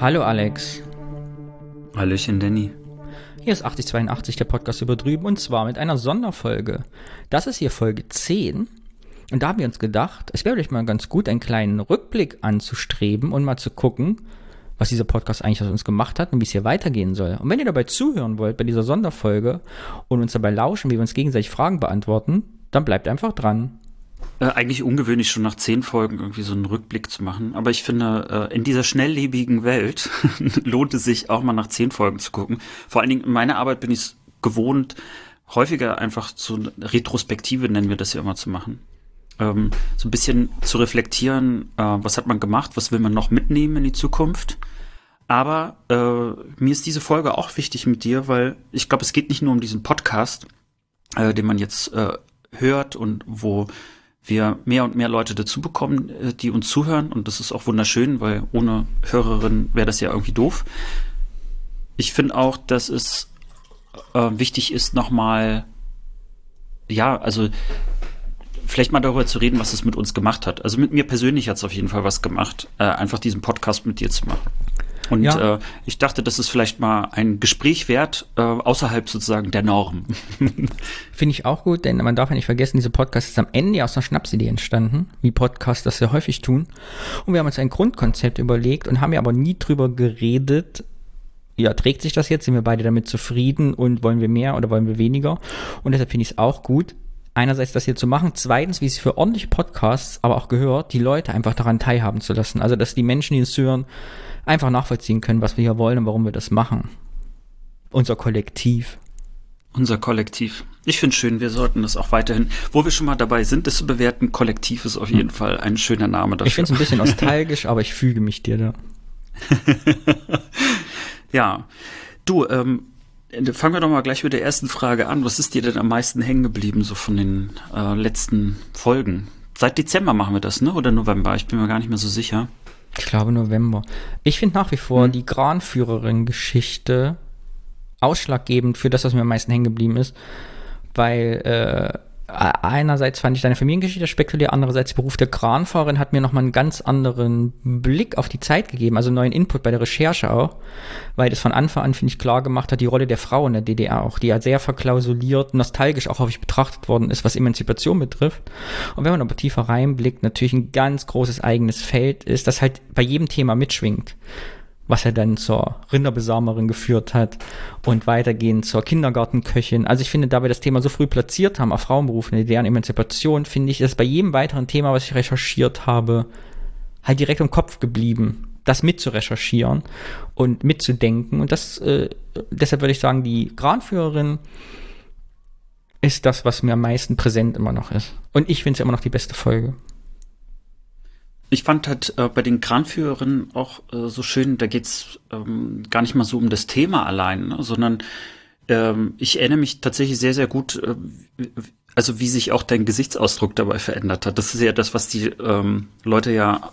Hallo Alex. Hallöchen Danny. Hier ist 8082, der Podcast über drüben, und zwar mit einer Sonderfolge. Das ist hier Folge 10. Und da haben wir uns gedacht, es wäre vielleicht mal ganz gut, einen kleinen Rückblick anzustreben und mal zu gucken, was dieser Podcast eigentlich aus uns gemacht hat und wie es hier weitergehen soll. Und wenn ihr dabei zuhören wollt bei dieser Sonderfolge und uns dabei lauschen, wie wir uns gegenseitig Fragen beantworten, dann bleibt einfach dran. Äh, eigentlich ungewöhnlich, schon nach zehn Folgen irgendwie so einen Rückblick zu machen. Aber ich finde, äh, in dieser schnelllebigen Welt lohnt es sich auch mal nach zehn Folgen zu gucken. Vor allen Dingen in meiner Arbeit bin ich es gewohnt, häufiger einfach so Retrospektive nennen wir das ja immer zu machen. Ähm, so ein bisschen zu reflektieren, äh, was hat man gemacht, was will man noch mitnehmen in die Zukunft. Aber äh, mir ist diese Folge auch wichtig mit dir, weil ich glaube, es geht nicht nur um diesen Podcast, äh, den man jetzt äh, hört und wo wir mehr und mehr Leute dazu bekommen, äh, die uns zuhören. Und das ist auch wunderschön, weil ohne Hörerin wäre das ja irgendwie doof. Ich finde auch, dass es äh, wichtig ist, nochmal, ja, also vielleicht mal darüber zu reden, was es mit uns gemacht hat. Also mit mir persönlich hat es auf jeden Fall was gemacht, äh, einfach diesen Podcast mit dir zu machen. Und ja. äh, ich dachte, das ist vielleicht mal ein Gespräch wert, äh, außerhalb sozusagen der Norm. Finde ich auch gut, denn man darf ja nicht vergessen, diese Podcast ist am Ende aus einer Schnapsidee entstanden, wie Podcasts das sehr häufig tun. Und wir haben uns ein Grundkonzept überlegt und haben ja aber nie drüber geredet, ja, trägt sich das jetzt? Sind wir beide damit zufrieden und wollen wir mehr oder wollen wir weniger? Und deshalb finde ich es auch gut, einerseits das hier zu machen, zweitens, wie es für ordentliche Podcasts aber auch gehört, die Leute einfach daran teilhaben zu lassen. Also, dass die Menschen, die es hören, einfach nachvollziehen können, was wir hier wollen und warum wir das machen. Unser Kollektiv. Unser Kollektiv. Ich finde schön, wir sollten das auch weiterhin, wo wir schon mal dabei sind, das zu bewerten, Kollektiv ist auf jeden hm. Fall ein schöner Name dafür. Ich finde es ein bisschen nostalgisch, aber ich füge mich dir da. ja. Du, ähm, fangen wir doch mal gleich mit der ersten Frage an. Was ist dir denn am meisten hängen geblieben, so von den äh, letzten Folgen? Seit Dezember machen wir das, ne? Oder November? Ich bin mir gar nicht mehr so sicher. Ich glaube November. Ich finde nach wie vor hm. die Kranführerin-Geschichte ausschlaggebend für das, was mir am meisten hängen geblieben ist, weil äh, einerseits fand ich deine Familiengeschichte spektakulär, andererseits der Beruf der Kranfahrerin hat mir nochmal einen ganz anderen Blick auf die Zeit gegeben, also neuen Input bei der Recherche auch, weil das von Anfang an, finde ich, klar gemacht hat, die Rolle der Frau in der DDR auch, die ja sehr verklausuliert, nostalgisch auch häufig betrachtet worden ist, was Emanzipation betrifft. Und wenn man aber tiefer reinblickt, natürlich ein ganz großes eigenes Feld ist, das halt bei jedem Thema mitschwingt was er dann zur Rinderbesamerin geführt hat und weitergehend zur Kindergartenköchin. Also ich finde, da wir das Thema so früh platziert haben, auf Frauenberufe, deren Emanzipation, finde ich, dass bei jedem weiteren Thema, was ich recherchiert habe, halt direkt im Kopf geblieben, das mitzurecherchieren und mitzudenken. Und das, äh, deshalb würde ich sagen, die Granführerin ist das, was mir am meisten präsent immer noch ist. Und ich finde es immer noch die beste Folge. Ich fand halt äh, bei den Kranführerinnen auch äh, so schön, da geht's ähm, gar nicht mal so um das Thema allein, ne, sondern ähm, ich erinnere mich tatsächlich sehr, sehr gut, äh, also wie sich auch dein Gesichtsausdruck dabei verändert hat. Das ist ja das, was die ähm, Leute ja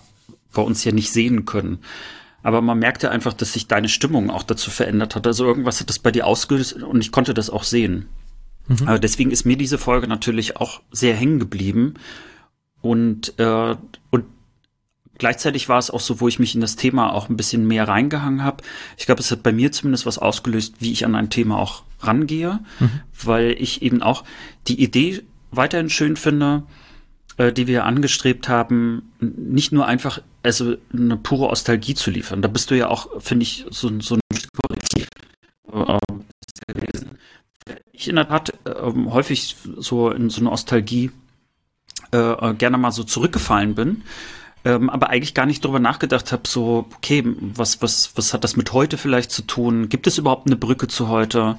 bei uns ja nicht sehen können. Aber man merkte einfach, dass sich deine Stimmung auch dazu verändert hat. Also irgendwas hat das bei dir ausgelöst und ich konnte das auch sehen. Mhm. Aber deswegen ist mir diese Folge natürlich auch sehr hängen geblieben. Und, äh, und gleichzeitig war es auch so, wo ich mich in das Thema auch ein bisschen mehr reingehangen habe. Ich glaube, es hat bei mir zumindest was ausgelöst, wie ich an ein Thema auch rangehe, mhm. weil ich eben auch die Idee weiterhin schön finde, äh, die wir angestrebt haben, nicht nur einfach also eine pure Nostalgie zu liefern. Da bist du ja auch, finde ich, so, so ein Korrektiv äh, gewesen. Ich in der Tat äh, häufig so in so eine Nostalgie äh, gerne mal so zurückgefallen bin ähm, aber eigentlich gar nicht drüber nachgedacht habe, so, okay, was, was, was hat das mit heute vielleicht zu tun? Gibt es überhaupt eine Brücke zu heute?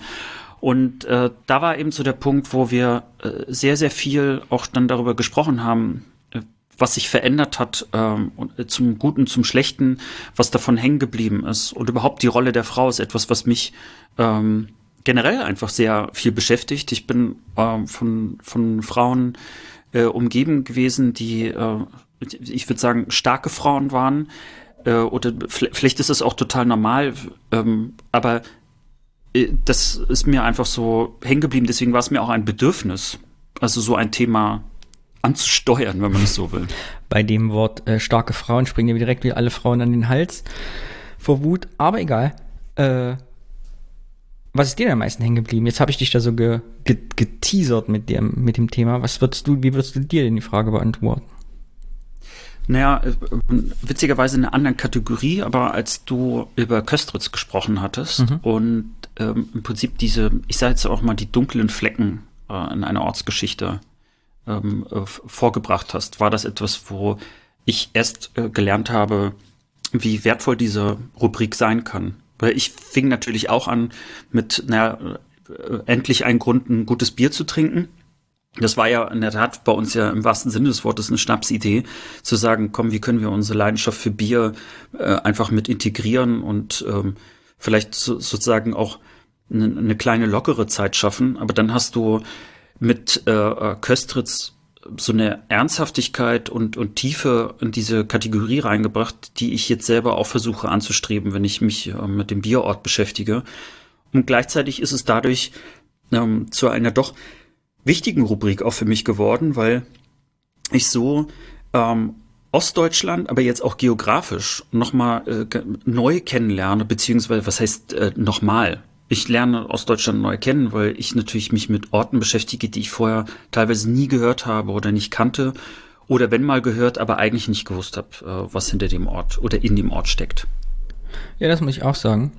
Und äh, da war eben so der Punkt, wo wir äh, sehr, sehr viel auch dann darüber gesprochen haben, äh, was sich verändert hat, ähm, äh, zum Guten, zum Schlechten, was davon hängen geblieben ist. Und überhaupt die Rolle der Frau ist etwas, was mich ähm, generell einfach sehr viel beschäftigt. Ich bin äh, von, von Frauen äh, umgeben gewesen, die äh, ich würde sagen, starke Frauen waren. Äh, oder vielleicht ist es auch total normal, ähm, aber äh, das ist mir einfach so hängen geblieben. Deswegen war es mir auch ein Bedürfnis, also so ein Thema anzusteuern, wenn man es so will. Bei dem Wort äh, starke Frauen springen mir direkt wie alle Frauen an den Hals. vor Wut, aber egal. Äh, was ist dir denn am meisten hängen geblieben? Jetzt habe ich dich da so ge, ge, geteasert mit dem, mit dem Thema. Was würdest du, wie würdest du dir denn die Frage beantworten? Naja, witzigerweise in einer anderen Kategorie, aber als du über Köstritz gesprochen hattest mhm. und ähm, im Prinzip diese, ich sage jetzt auch mal die dunklen Flecken äh, in einer Ortsgeschichte ähm, äh, vorgebracht hast, war das etwas, wo ich erst äh, gelernt habe, wie wertvoll diese Rubrik sein kann. Weil ich fing natürlich auch an mit, naja, äh, endlich einen Grund, ein gutes Bier zu trinken. Das war ja in der Tat bei uns ja im wahrsten Sinne des Wortes eine Schnapsidee, zu sagen, komm, wie können wir unsere Leidenschaft für Bier äh, einfach mit integrieren und ähm, vielleicht so, sozusagen auch eine, eine kleine lockere Zeit schaffen. Aber dann hast du mit äh, äh Köstritz so eine Ernsthaftigkeit und, und Tiefe in diese Kategorie reingebracht, die ich jetzt selber auch versuche anzustreben, wenn ich mich äh, mit dem Bierort beschäftige. Und gleichzeitig ist es dadurch ähm, zu einer doch wichtigen Rubrik auch für mich geworden, weil ich so ähm, Ostdeutschland, aber jetzt auch geografisch nochmal äh, neu kennenlerne, beziehungsweise was heißt äh, nochmal? ich lerne Ostdeutschland neu kennen, weil ich natürlich mich mit Orten beschäftige, die ich vorher teilweise nie gehört habe oder nicht kannte oder wenn mal gehört, aber eigentlich nicht gewusst habe, äh, was hinter dem Ort oder in dem Ort steckt. Ja, das muss ich auch sagen.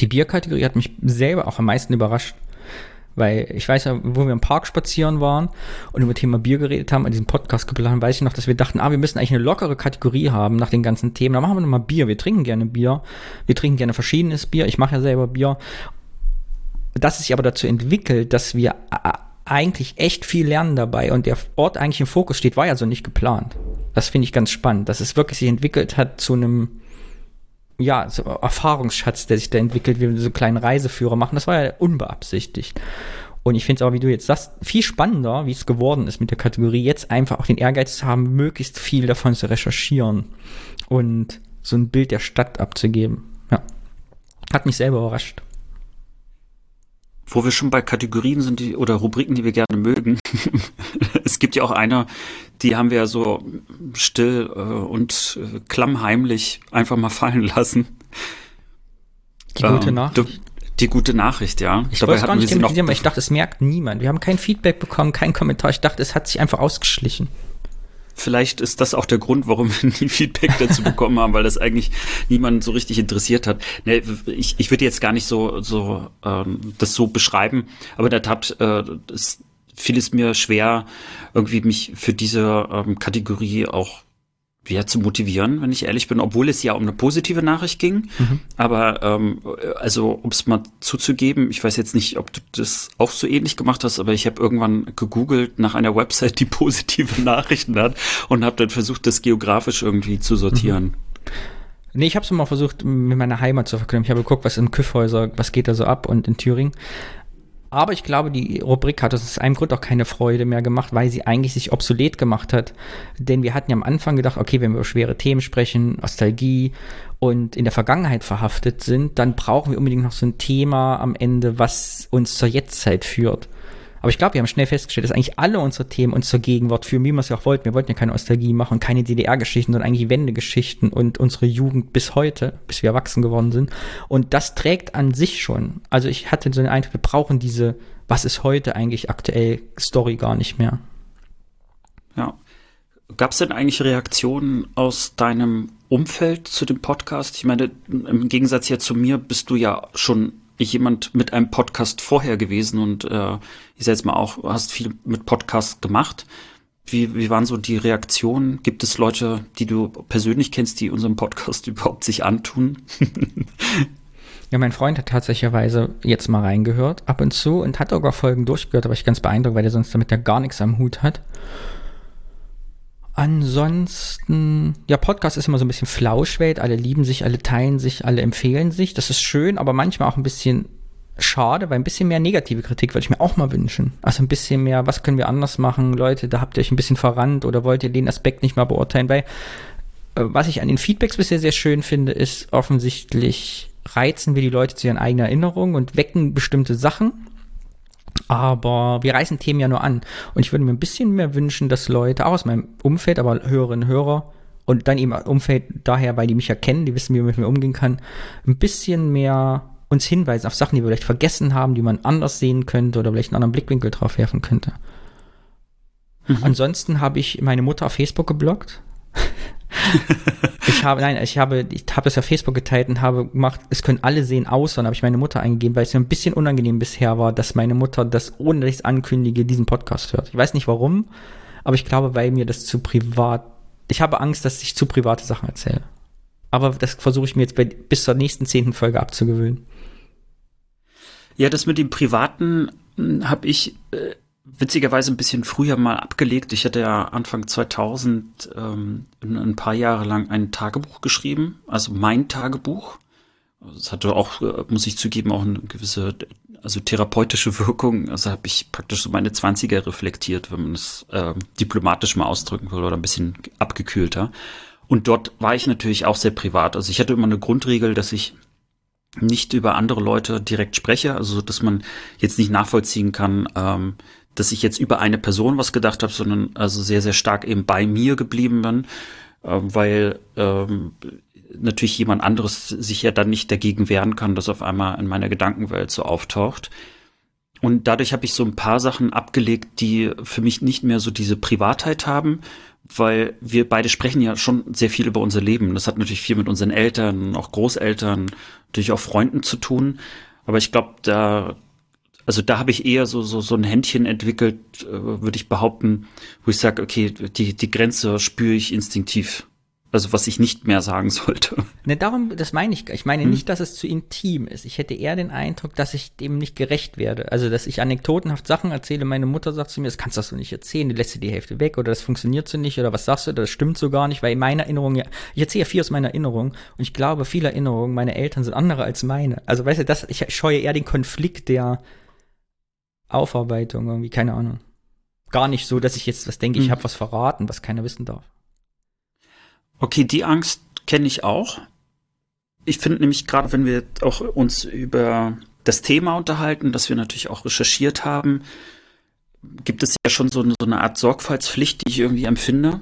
Die Bierkategorie hat mich selber auch am meisten überrascht. Weil ich weiß ja, wo wir im Park spazieren waren und über Thema Bier geredet haben, an diesem Podcast geplant, weiß ich noch, dass wir dachten, ah, wir müssen eigentlich eine lockere Kategorie haben nach den ganzen Themen. Da machen wir nochmal Bier. Wir trinken gerne Bier. Wir trinken gerne verschiedenes Bier. Ich mache ja selber Bier. Dass es sich aber dazu entwickelt, dass wir eigentlich echt viel lernen dabei und der Ort eigentlich im Fokus steht, war ja so nicht geplant. Das finde ich ganz spannend, dass es wirklich sich entwickelt hat zu einem ja, so Erfahrungsschatz, der sich da entwickelt, wie wir so kleinen Reiseführer machen. Das war ja unbeabsichtigt. Und ich finde es aber, wie du jetzt sagst, viel spannender, wie es geworden ist mit der Kategorie, jetzt einfach auch den Ehrgeiz zu haben, möglichst viel davon zu recherchieren und so ein Bild der Stadt abzugeben. Ja. Hat mich selber überrascht. Wo wir schon bei Kategorien sind die, oder Rubriken, die wir gerne mögen. es gibt ja auch eine, die haben wir ja so still äh, und äh, klammheimlich einfach mal fallen lassen. Die gute ähm, Nachricht. Die gute Nachricht, ja. Ich wollte es gar nicht thematisieren, weil ich dachte, es merkt niemand. Wir haben kein Feedback bekommen, kein Kommentar. Ich dachte, es hat sich einfach ausgeschlichen. Vielleicht ist das auch der Grund, warum wir nie Feedback dazu bekommen haben, weil das eigentlich niemand so richtig interessiert hat. Nee, ich, ich würde jetzt gar nicht so, so ähm, das so beschreiben, aber in der Tat äh, ist, fiel es mir schwer, irgendwie mich für diese ähm, Kategorie auch ja, zu motivieren, wenn ich ehrlich bin, obwohl es ja um eine positive Nachricht ging. Mhm. Aber ähm, also, um es mal zuzugeben, ich weiß jetzt nicht, ob du das auch so ähnlich gemacht hast, aber ich habe irgendwann gegoogelt nach einer Website, die positive Nachrichten hat und habe dann versucht, das geografisch irgendwie zu sortieren. Mhm. Nee, ich habe es mal versucht, mit meiner Heimat zu verknüpfen. Ich habe geguckt, was in Küffhäuser, was geht da so ab und in Thüringen. Aber ich glaube, die Rubrik hat uns aus einem Grund auch keine Freude mehr gemacht, weil sie eigentlich sich obsolet gemacht hat. Denn wir hatten ja am Anfang gedacht, okay, wenn wir über schwere Themen sprechen, Nostalgie und in der Vergangenheit verhaftet sind, dann brauchen wir unbedingt noch so ein Thema am Ende, was uns zur Jetztzeit führt. Aber ich glaube, wir haben schnell festgestellt, dass eigentlich alle unsere Themen uns zur Gegenwart führen, wie wir es ja auch wollten. Wir wollten ja keine Nostalgie machen, keine DDR-Geschichten, sondern eigentlich Wendegeschichten und unsere Jugend bis heute, bis wir erwachsen geworden sind. Und das trägt an sich schon. Also ich hatte so den Eindruck, wir brauchen diese, was ist heute eigentlich aktuell, Story gar nicht mehr. Ja. Gab es denn eigentlich Reaktionen aus deinem Umfeld zu dem Podcast? Ich meine, im Gegensatz ja zu mir bist du ja schon jemand mit einem Podcast vorher gewesen und äh, ich sag jetzt mal auch, hast viel mit Podcast gemacht. Wie, wie waren so die Reaktionen? Gibt es Leute, die du persönlich kennst, die unseren Podcast überhaupt sich antun? ja, mein Freund hat tatsächlicherweise jetzt mal reingehört, ab und zu, und hat sogar Folgen durchgehört, aber ich ganz beeindruckt, weil er sonst damit ja gar nichts am Hut hat. Ansonsten, ja, Podcast ist immer so ein bisschen Flauschwelt. Alle lieben sich, alle teilen sich, alle empfehlen sich. Das ist schön, aber manchmal auch ein bisschen schade, weil ein bisschen mehr negative Kritik würde ich mir auch mal wünschen. Also ein bisschen mehr, was können wir anders machen? Leute, da habt ihr euch ein bisschen verrannt oder wollt ihr den Aspekt nicht mal beurteilen? Weil, äh, was ich an den Feedbacks bisher sehr schön finde, ist offensichtlich reizen wir die Leute zu ihren eigenen Erinnerungen und wecken bestimmte Sachen aber wir reißen Themen ja nur an. Und ich würde mir ein bisschen mehr wünschen, dass Leute, auch aus meinem Umfeld, aber Hörerinnen und Hörer, und dann eben Umfeld daher, weil die mich ja kennen, die wissen, wie man mit mir umgehen kann, ein bisschen mehr uns hinweisen auf Sachen, die wir vielleicht vergessen haben, die man anders sehen könnte oder vielleicht einen anderen Blickwinkel drauf werfen könnte. Mhm. Ansonsten habe ich meine Mutter auf Facebook geblockt. Ich habe, nein, ich habe, ich habe das auf Facebook geteilt und habe gemacht, es können alle sehen, außer, und habe ich meine Mutter eingegeben, weil es mir ein bisschen unangenehm bisher war, dass meine Mutter das, ohne dass ich es ankündige, diesen Podcast hört. Ich weiß nicht warum, aber ich glaube, weil mir das zu privat, ich habe Angst, dass ich zu private Sachen erzähle. Aber das versuche ich mir jetzt bei, bis zur nächsten zehnten Folge abzugewöhnen. Ja, das mit dem Privaten hm, habe ich äh, witzigerweise ein bisschen früher mal abgelegt. Ich hatte ja Anfang 2000 ähm, ein paar Jahre lang ein Tagebuch geschrieben, also mein Tagebuch. Das hatte auch, äh, muss ich zugeben, auch eine gewisse, also therapeutische Wirkung. Also habe ich praktisch so meine 20er reflektiert, wenn man es äh, diplomatisch mal ausdrücken will oder ein bisschen abgekühlter. Und dort war ich natürlich auch sehr privat. Also ich hatte immer eine Grundregel, dass ich nicht über andere Leute direkt spreche, also dass man jetzt nicht nachvollziehen kann, ähm, dass ich jetzt über eine Person was gedacht habe, sondern also sehr, sehr stark eben bei mir geblieben bin, äh, weil ähm, natürlich jemand anderes sich ja dann nicht dagegen wehren kann, dass auf einmal in meiner Gedankenwelt so auftaucht. Und dadurch habe ich so ein paar Sachen abgelegt, die für mich nicht mehr so diese Privatheit haben, weil wir beide sprechen ja schon sehr viel über unser Leben. Das hat natürlich viel mit unseren Eltern, auch Großeltern, natürlich auch Freunden zu tun. Aber ich glaube, da, also da habe ich eher so, so, so ein Händchen entwickelt, äh, würde ich behaupten, wo ich sage, okay, die, die Grenze spüre ich instinktiv. Also was ich nicht mehr sagen sollte. Ne, darum, das meine ich. Ich meine hm. nicht, dass es zu intim ist. Ich hätte eher den Eindruck, dass ich dem nicht gerecht werde. Also, dass ich anekdotenhaft Sachen erzähle. Meine Mutter sagt zu mir, das kannst du so nicht erzählen, du lässt dir die Hälfte weg oder das funktioniert so nicht oder was sagst du, das stimmt so gar nicht, weil in meiner Erinnerung, ja, ich erzähle ja viel aus meiner Erinnerung und ich glaube, viele Erinnerungen, meine Eltern sind andere als meine. Also, weißt du, das, ich scheue eher den Konflikt der Aufarbeitung irgendwie, keine Ahnung. Gar nicht so, dass ich jetzt was denke, ich hm. habe was verraten, was keiner wissen darf. Okay, die Angst kenne ich auch. Ich finde nämlich gerade, wenn wir auch uns über das Thema unterhalten, das wir natürlich auch recherchiert haben, gibt es ja schon so eine, so eine Art Sorgfaltspflicht, die ich irgendwie empfinde.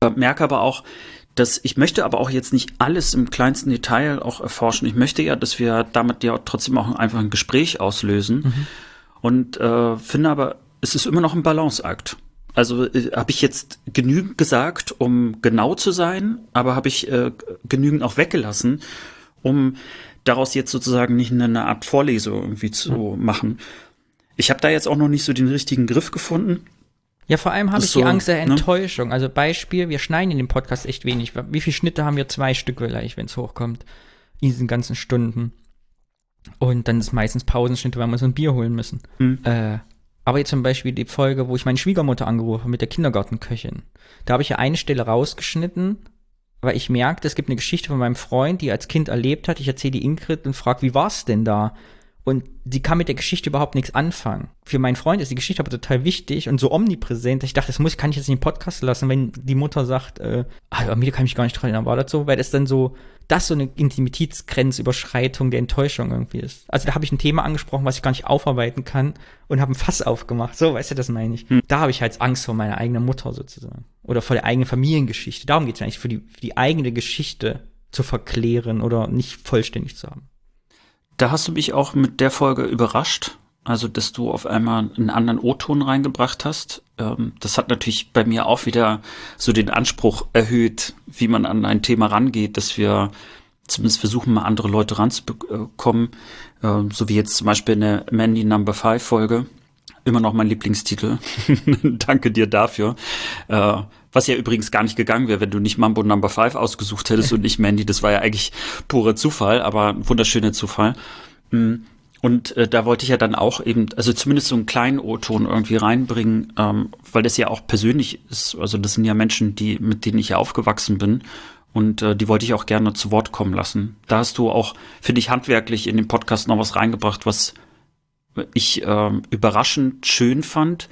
Äh, merke aber auch, dass ich möchte aber auch jetzt nicht alles im kleinsten Detail auch erforschen. Ich möchte ja, dass wir damit ja trotzdem auch einfach ein Gespräch auslösen. Mhm. Und äh, finde aber, es ist immer noch ein Balanceakt. Also äh, habe ich jetzt genügend gesagt, um genau zu sein, aber habe ich äh, genügend auch weggelassen, um daraus jetzt sozusagen nicht eine Art Vorlesung irgendwie zu mhm. machen. Ich habe da jetzt auch noch nicht so den richtigen Griff gefunden. Ja, vor allem habe ich so, die Angst der ne? Enttäuschung. Ne? Also Beispiel, wir schneiden in dem Podcast echt wenig. Wie viele Schnitte haben wir? Zwei Stück vielleicht, wenn es hochkommt. In diesen ganzen Stunden. Und dann ist meistens Pausenschnitte, weil wir so ein Bier holen müssen. Hm. Äh, aber jetzt zum Beispiel die Folge, wo ich meine Schwiegermutter angerufen habe mit der Kindergartenköchin. Da habe ich ja eine Stelle rausgeschnitten, weil ich merkte, es gibt eine Geschichte von meinem Freund, die er als Kind erlebt hat. Ich erzähle die Ingrid und frage, wie war es denn da? Und sie kann mit der Geschichte überhaupt nichts anfangen. Für meinen Freund ist die Geschichte aber total wichtig und so omnipräsent. Ich dachte, das muss, kann ich jetzt nicht im Podcast lassen, wenn die Mutter sagt, äh, ah, mir kann ich mich gar nicht dran erinnern, war das so? Weil das dann so, das so eine Intimitätsgrenzüberschreitung der Enttäuschung irgendwie ist. Also da habe ich ein Thema angesprochen, was ich gar nicht aufarbeiten kann und habe ein Fass aufgemacht. So, weißt du, das meine ich. Hm. Da habe ich halt Angst vor meiner eigenen Mutter sozusagen. Oder vor der eigenen Familiengeschichte. Darum geht es eigentlich, für die, für die eigene Geschichte zu verklären oder nicht vollständig zu haben. Da hast du mich auch mit der Folge überrascht. Also, dass du auf einmal einen anderen O-Ton reingebracht hast. Ähm, das hat natürlich bei mir auch wieder so den Anspruch erhöht, wie man an ein Thema rangeht, dass wir zumindest versuchen, mal andere Leute ranzubekommen. Ähm, so wie jetzt zum Beispiel in der Mandy Number 5 Folge. Immer noch mein Lieblingstitel. Danke dir dafür. Äh, was ja übrigens gar nicht gegangen wäre, wenn du nicht Mambo Number 5 ausgesucht hättest und nicht Mandy. Das war ja eigentlich purer Zufall, aber wunderschöner Zufall. Mm. Und äh, da wollte ich ja dann auch eben, also zumindest so einen kleinen O-Ton irgendwie reinbringen, ähm, weil das ja auch persönlich ist. Also das sind ja Menschen, die, mit denen ich ja aufgewachsen bin. Und äh, die wollte ich auch gerne zu Wort kommen lassen. Da hast du auch, finde ich, handwerklich in den Podcast noch was reingebracht, was ich äh, überraschend schön fand,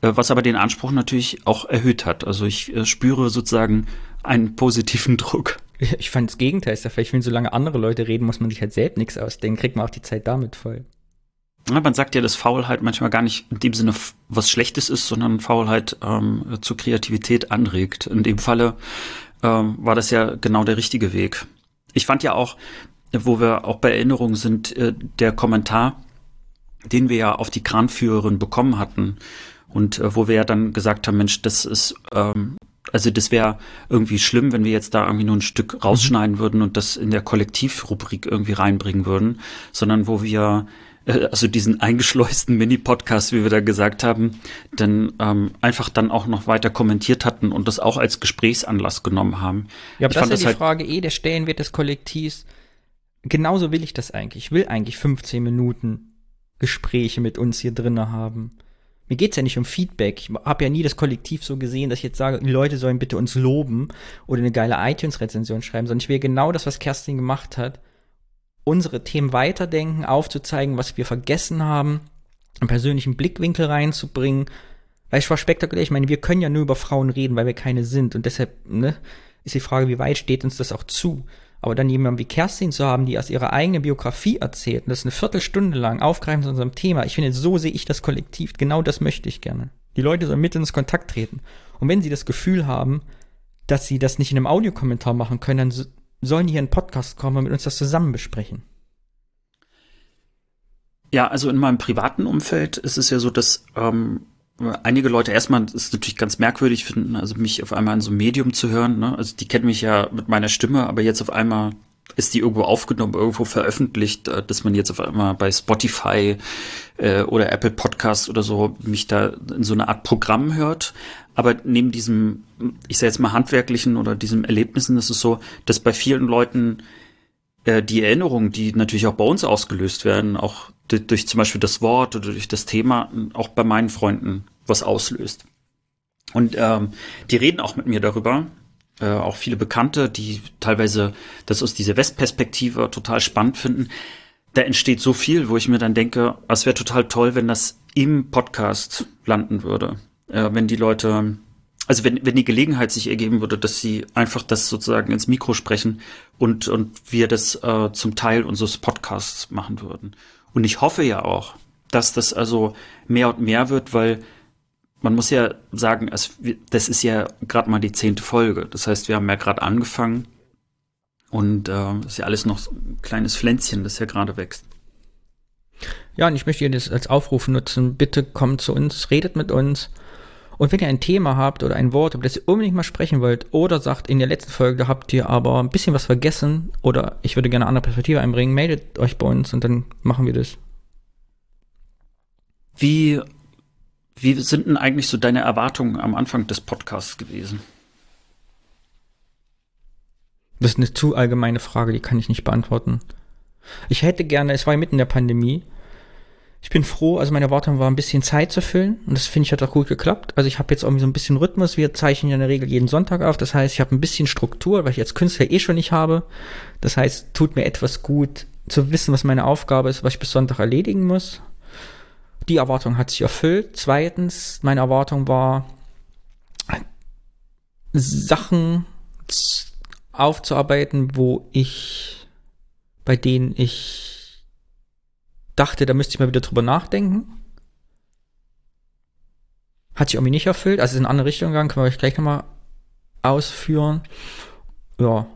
was aber den Anspruch natürlich auch erhöht hat. Also ich äh, spüre sozusagen einen positiven Druck. Ich fand das Gegenteil ist ja vielleicht, wenn solange andere Leute reden, muss man sich halt selbst nichts ausdenken, kriegt man auch die Zeit damit voll. Ja, man sagt ja, dass Faulheit manchmal gar nicht in dem Sinne was Schlechtes ist, sondern Faulheit ähm, zu Kreativität anregt. In dem Falle ähm, war das ja genau der richtige Weg. Ich fand ja auch, wo wir auch bei Erinnerungen sind, äh, der Kommentar, den wir ja auf die Kranführerin bekommen hatten und äh, wo wir ja dann gesagt haben, Mensch, das ist, ähm, also das wäre irgendwie schlimm, wenn wir jetzt da irgendwie nur ein Stück rausschneiden mhm. würden und das in der Kollektivrubrik irgendwie reinbringen würden, sondern wo wir äh, also diesen eingeschleusten Mini-Podcast, wie wir da gesagt haben, dann ähm, einfach dann auch noch weiter kommentiert hatten und das auch als Gesprächsanlass genommen haben. Ja, aber ich das ist ja die halt Frage eh, der Stellenwert des Kollektivs. Genauso will ich das eigentlich. Ich will eigentlich 15 Minuten Gespräche mit uns hier drinnen haben. Mir geht's ja nicht um Feedback. Ich habe ja nie das Kollektiv so gesehen, dass ich jetzt sage, die Leute sollen bitte uns loben oder eine geile iTunes-Rezension schreiben, sondern ich will genau das, was Kerstin gemacht hat unsere Themen weiterdenken, aufzuzeigen, was wir vergessen haben, einen persönlichen Blickwinkel reinzubringen. Weil es war spektakulär. Ich meine, wir können ja nur über Frauen reden, weil wir keine sind. Und deshalb, ne, ist die Frage, wie weit steht uns das auch zu? Aber dann jemanden wie Kerstin zu haben, die aus ihrer eigenen Biografie erzählt, und das eine Viertelstunde lang aufgreifen zu unserem Thema, ich finde, so sehe ich das Kollektiv. Genau das möchte ich gerne. Die Leute sollen mit ins Kontakt treten. Und wenn sie das Gefühl haben, dass sie das nicht in einem Audiokommentar machen können, dann sollen die hier in einen Podcast kommen und mit uns das zusammen besprechen. Ja, also in meinem privaten Umfeld ist es ja so, dass ähm, einige Leute erstmal das ist natürlich ganz merkwürdig finden, also mich auf einmal in so einem Medium zu hören. Ne? Also die kennen mich ja mit meiner Stimme, aber jetzt auf einmal ist die irgendwo aufgenommen, irgendwo veröffentlicht, äh, dass man jetzt auf einmal bei Spotify äh, oder Apple Podcasts oder so mich da in so eine Art Programm hört. Aber neben diesem, ich sage jetzt mal handwerklichen oder diesem Erlebnissen ist es so, dass bei vielen Leuten äh, die Erinnerungen, die natürlich auch bei uns ausgelöst werden, auch durch, zum Beispiel das Wort oder durch das Thema, auch bei meinen Freunden was auslöst. Und ähm, die reden auch mit mir darüber, äh, auch viele Bekannte, die teilweise das aus dieser Westperspektive total spannend finden. Da entsteht so viel, wo ich mir dann denke, es wäre total toll, wenn das im Podcast landen würde. Äh, wenn die Leute, also wenn, wenn die Gelegenheit sich ergeben würde, dass sie einfach das sozusagen ins Mikro sprechen und, und wir das äh, zum Teil unseres Podcasts machen würden. Und ich hoffe ja auch, dass das also mehr und mehr wird, weil man muss ja sagen, das ist ja gerade mal die zehnte Folge. Das heißt, wir haben ja gerade angefangen und äh, ist ja alles noch ein kleines Pflänzchen, das ja gerade wächst. Ja, und ich möchte ihr das als Aufruf nutzen. Bitte kommt zu uns, redet mit uns. Und wenn ihr ein Thema habt oder ein Wort, über das ihr unbedingt mal sprechen wollt, oder sagt, in der letzten Folge da habt ihr aber ein bisschen was vergessen, oder ich würde gerne eine andere Perspektive einbringen, meldet euch bei uns und dann machen wir das. Wie wie sind denn eigentlich so deine Erwartungen am Anfang des Podcasts gewesen? Das ist eine zu allgemeine Frage, die kann ich nicht beantworten. Ich hätte gerne, es war ja mitten in der Pandemie. Ich bin froh, also meine Erwartung war ein bisschen Zeit zu füllen und das finde ich hat auch gut geklappt. Also ich habe jetzt irgendwie so ein bisschen Rhythmus. Wir zeichnen ja in der Regel jeden Sonntag auf. Das heißt, ich habe ein bisschen Struktur, weil ich als Künstler eh schon nicht habe. Das heißt, tut mir etwas gut zu wissen, was meine Aufgabe ist, was ich bis Sonntag erledigen muss die Erwartung hat sich erfüllt. Zweitens, meine Erwartung war, Sachen aufzuarbeiten, wo ich, bei denen ich dachte, da müsste ich mal wieder drüber nachdenken. Hat sich irgendwie nicht erfüllt, also ist in eine andere Richtung gegangen, können wir euch gleich nochmal ausführen. Ja.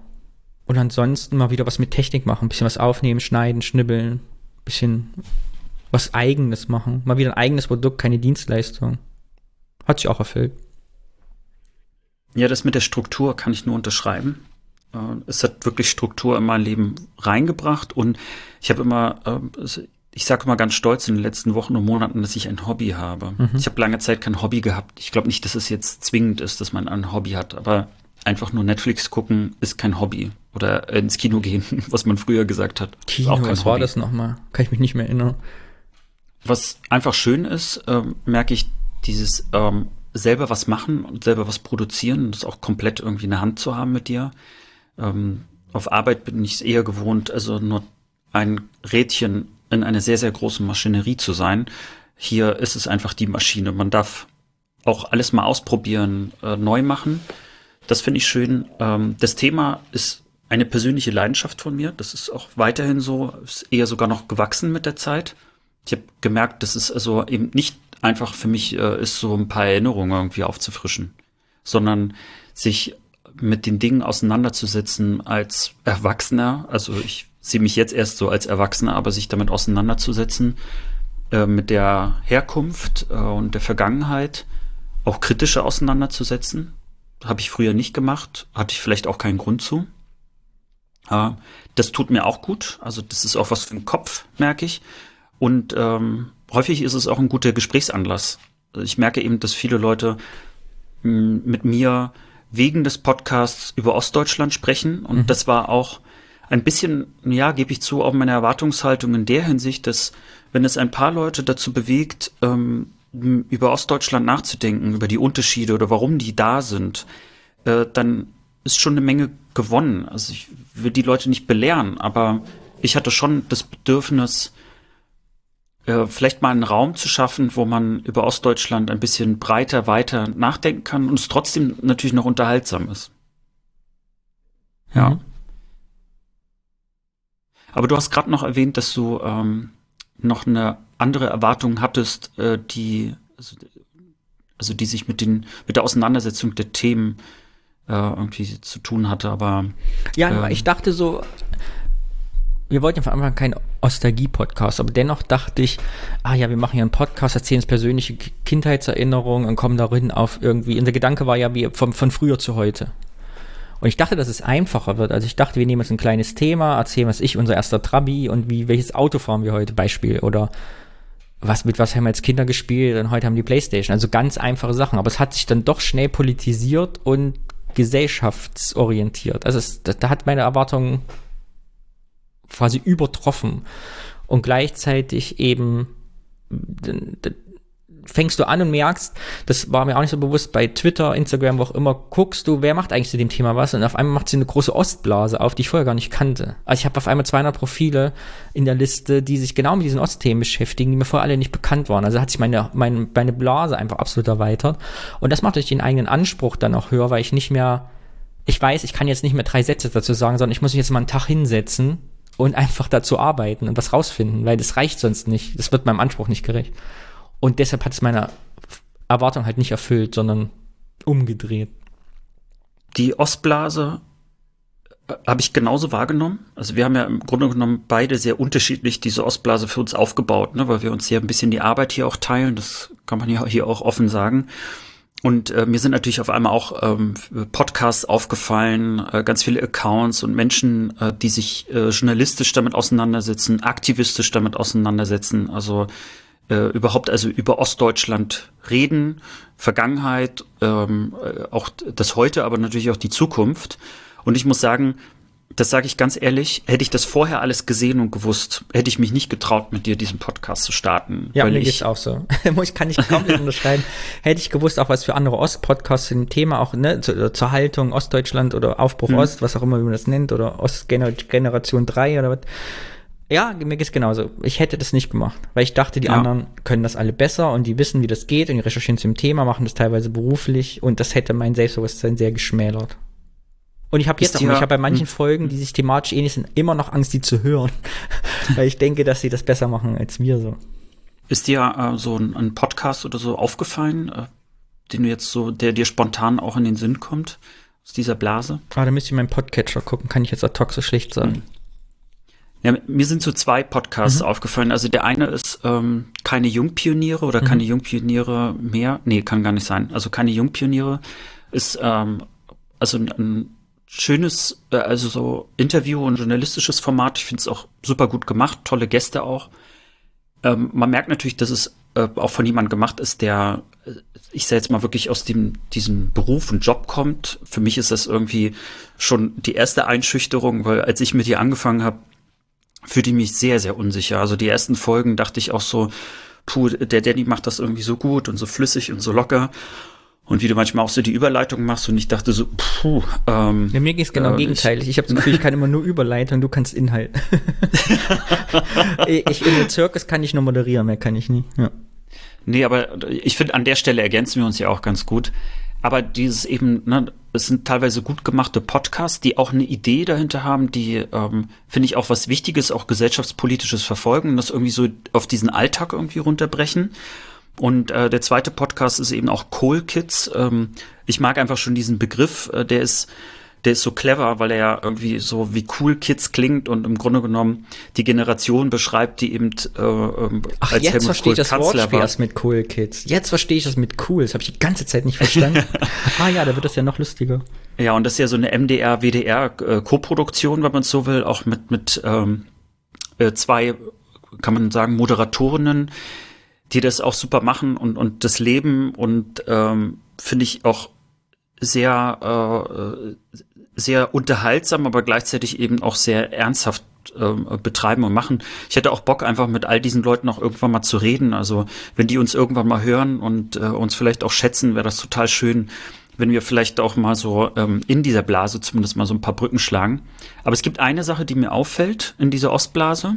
Und ansonsten mal wieder was mit Technik machen, ein bisschen was aufnehmen, schneiden, schnibbeln, bisschen was Eigenes machen. Mal wieder ein eigenes Produkt, keine Dienstleistung. Hat sich auch erfüllt. Ja, das mit der Struktur kann ich nur unterschreiben. Äh, es hat wirklich Struktur in mein Leben reingebracht und ich habe immer, äh, ich sage immer ganz stolz in den letzten Wochen und Monaten, dass ich ein Hobby habe. Mhm. Ich habe lange Zeit kein Hobby gehabt. Ich glaube nicht, dass es jetzt zwingend ist, dass man ein Hobby hat, aber einfach nur Netflix gucken ist kein Hobby. Oder ins Kino gehen, was man früher gesagt hat. Kino, was Hobby. war das nochmal? Kann ich mich nicht mehr erinnern. Was einfach schön ist, ähm, merke ich, dieses ähm, selber was machen und selber was produzieren und das auch komplett irgendwie in der Hand zu haben mit dir. Ähm, auf Arbeit bin ich es eher gewohnt, also nur ein Rädchen in einer sehr, sehr großen Maschinerie zu sein. Hier ist es einfach die Maschine. Man darf auch alles mal ausprobieren, äh, neu machen. Das finde ich schön. Ähm, das Thema ist eine persönliche Leidenschaft von mir. Das ist auch weiterhin so, ist eher sogar noch gewachsen mit der Zeit ich habe gemerkt, dass es also eben nicht einfach für mich äh, ist, so ein paar Erinnerungen irgendwie aufzufrischen, sondern sich mit den Dingen auseinanderzusetzen als Erwachsener. Also ich sehe mich jetzt erst so als Erwachsener, aber sich damit auseinanderzusetzen äh, mit der Herkunft äh, und der Vergangenheit, auch kritischer auseinanderzusetzen. Habe ich früher nicht gemacht, hatte ich vielleicht auch keinen Grund zu. Äh, das tut mir auch gut. Also das ist auch was für den Kopf, merke ich. Und ähm, häufig ist es auch ein guter Gesprächsanlass. Ich merke eben, dass viele Leute mh, mit mir wegen des Podcasts über Ostdeutschland sprechen. Und mhm. das war auch ein bisschen, ja, gebe ich zu, auch meine Erwartungshaltung in der Hinsicht, dass wenn es ein paar Leute dazu bewegt, ähm, über Ostdeutschland nachzudenken, über die Unterschiede oder warum die da sind, äh, dann ist schon eine Menge gewonnen. Also ich will die Leute nicht belehren, aber ich hatte schon das Bedürfnis, äh, vielleicht mal einen Raum zu schaffen, wo man über Ostdeutschland ein bisschen breiter weiter nachdenken kann und es trotzdem natürlich noch unterhaltsam ist. Ja. Mhm. Aber du hast gerade noch erwähnt, dass du ähm, noch eine andere Erwartung hattest, äh, die also, also, die sich mit den mit der Auseinandersetzung der Themen äh, irgendwie zu tun hatte. Aber ja, äh, ich dachte so, wir wollten ja von Anfang an keinen Ostalgie-Podcast, aber dennoch dachte ich, ah ja, wir machen ja einen Podcast, erzählen uns persönliche Kindheitserinnerungen und kommen darin auf irgendwie, und der Gedanke war ja wie von, von früher zu heute. Und ich dachte, dass es einfacher wird. Also ich dachte, wir nehmen jetzt ein kleines Thema, erzählen, was ich, unser erster Trabi und wie, welches Auto fahren wir heute, Beispiel. Oder was, mit was haben wir als Kinder gespielt und heute haben die Playstation. Also ganz einfache Sachen. Aber es hat sich dann doch schnell politisiert und gesellschaftsorientiert. Also es, da, hat meine Erwartung quasi übertroffen. Und gleichzeitig eben fängst du an und merkst, das war mir auch nicht so bewusst, bei Twitter, Instagram, wo auch immer, guckst du, wer macht eigentlich zu dem Thema was und auf einmal macht sie eine große Ostblase auf, die ich vorher gar nicht kannte. Also ich habe auf einmal 200 Profile in der Liste, die sich genau mit diesen Ostthemen beschäftigen, die mir vorher alle nicht bekannt waren. Also hat sich meine, meine, meine Blase einfach absolut erweitert und das macht durch den eigenen Anspruch dann auch höher, weil ich nicht mehr, ich weiß, ich kann jetzt nicht mehr drei Sätze dazu sagen, sondern ich muss mich jetzt mal einen Tag hinsetzen und einfach dazu arbeiten und was rausfinden, weil das reicht sonst nicht. Das wird meinem Anspruch nicht gerecht. Und deshalb hat es meiner Erwartung halt nicht erfüllt, sondern umgedreht. Die Ostblase äh, habe ich genauso wahrgenommen. Also wir haben ja im Grunde genommen beide sehr unterschiedlich diese Ostblase für uns aufgebaut, ne, weil wir uns hier ein bisschen die Arbeit hier auch teilen. Das kann man ja hier auch offen sagen. Und äh, mir sind natürlich auf einmal auch ähm, Podcasts aufgefallen, äh, ganz viele Accounts und Menschen, äh, die sich äh, journalistisch damit auseinandersetzen, aktivistisch damit auseinandersetzen, also äh, überhaupt also über Ostdeutschland reden, Vergangenheit, ähm, äh, auch das Heute, aber natürlich auch die Zukunft. Und ich muss sagen, das sage ich ganz ehrlich, hätte ich das vorher alles gesehen und gewusst, hätte ich mich nicht getraut, mit dir diesen Podcast zu starten. Ja, mir geht's auch so. ich kann nicht komplett unterschreiben. Hätte ich gewusst, auch was für andere Ost-Podcasts im Thema auch, ne, zu, zur Haltung Ostdeutschland oder Aufbruch hm. Ost, was auch immer wie man das nennt, oder Ostgeneration 3 oder was. Ja, mir geht's genauso. Ich hätte das nicht gemacht, weil ich dachte, die ja. anderen können das alle besser und die wissen, wie das geht und die recherchieren zum Thema, machen das teilweise beruflich und das hätte mein Selbstbewusstsein sehr geschmälert. Und ich habe jetzt auch, ich habe bei manchen hm. Folgen, die sich thematisch ähnlich sind, immer noch Angst, die zu hören. Weil ich denke, dass sie das besser machen als wir so. Ist dir äh, so ein, ein, Podcast oder so aufgefallen, äh, den du jetzt so, der dir spontan auch in den Sinn kommt, aus dieser Blase? Ah, da müsste ich meinen Podcatcher gucken, kann ich jetzt ad hoc so schlecht sagen. Ja, mir sind so zwei Podcasts mhm. aufgefallen. Also der eine ist ähm, keine Jungpioniere oder mhm. keine Jungpioniere mehr. Nee, kann gar nicht sein. Also keine Jungpioniere ist ähm, also ein, ein schönes, äh, also so Interview und journalistisches Format. Ich finde es auch super gut gemacht, tolle Gäste auch. Ähm, man merkt natürlich, dass es äh, auch von jemandem gemacht ist, der, äh, ich sage jetzt mal wirklich aus dem diesem Beruf und Job kommt. Für mich ist das irgendwie schon die erste Einschüchterung, weil als ich mit ihr angefangen habe, fühlte ich mich sehr, sehr unsicher. Also die ersten Folgen dachte ich auch so, puh, der Danny macht das irgendwie so gut und so flüssig und so locker und wie du manchmal auch so die Überleitung machst und ich dachte so, puh. Ähm, ja, mir geht's genau äh, gegenteilig. Ich habe das Gefühl, ich kann immer nur Überleitung, du kannst Inhalt. ich in der Zirkus kann ich nur moderieren, mehr kann ich nie. Ja. Nee, aber ich finde, an der Stelle ergänzen wir uns ja auch ganz gut. Aber dieses eben, ne, es sind teilweise gut gemachte Podcasts, die auch eine Idee dahinter haben, die, ähm, finde ich, auch was Wichtiges, auch gesellschaftspolitisches verfolgen, das irgendwie so auf diesen Alltag irgendwie runterbrechen. Und äh, der zweite Podcast ist eben auch Cool Kids. Ähm, ich mag einfach schon diesen Begriff, äh, der ist der ist so clever, weil er ja irgendwie so wie cool Kids klingt und im Grunde genommen die Generation beschreibt, die eben äh, ähm, Ach, als jetzt Helmut verstehe ich das Wortspiel erst mit Cool Kids. Jetzt verstehe ich das mit cool. Das habe ich die ganze Zeit nicht verstanden. ah ja, da wird das ja noch lustiger. Ja, und das ist ja so eine MDR-WDR-Koproduktion, äh, wenn man so will, auch mit, mit ähm, äh, zwei, kann man sagen, Moderatorinnen, die das auch super machen und, und das Leben und ähm, finde ich auch sehr äh, sehr unterhaltsam, aber gleichzeitig eben auch sehr ernsthaft äh, betreiben und machen. Ich hätte auch Bock, einfach mit all diesen Leuten auch irgendwann mal zu reden. Also wenn die uns irgendwann mal hören und äh, uns vielleicht auch schätzen, wäre das total schön, wenn wir vielleicht auch mal so ähm, in dieser Blase zumindest mal so ein paar Brücken schlagen. Aber es gibt eine Sache, die mir auffällt in dieser Ostblase.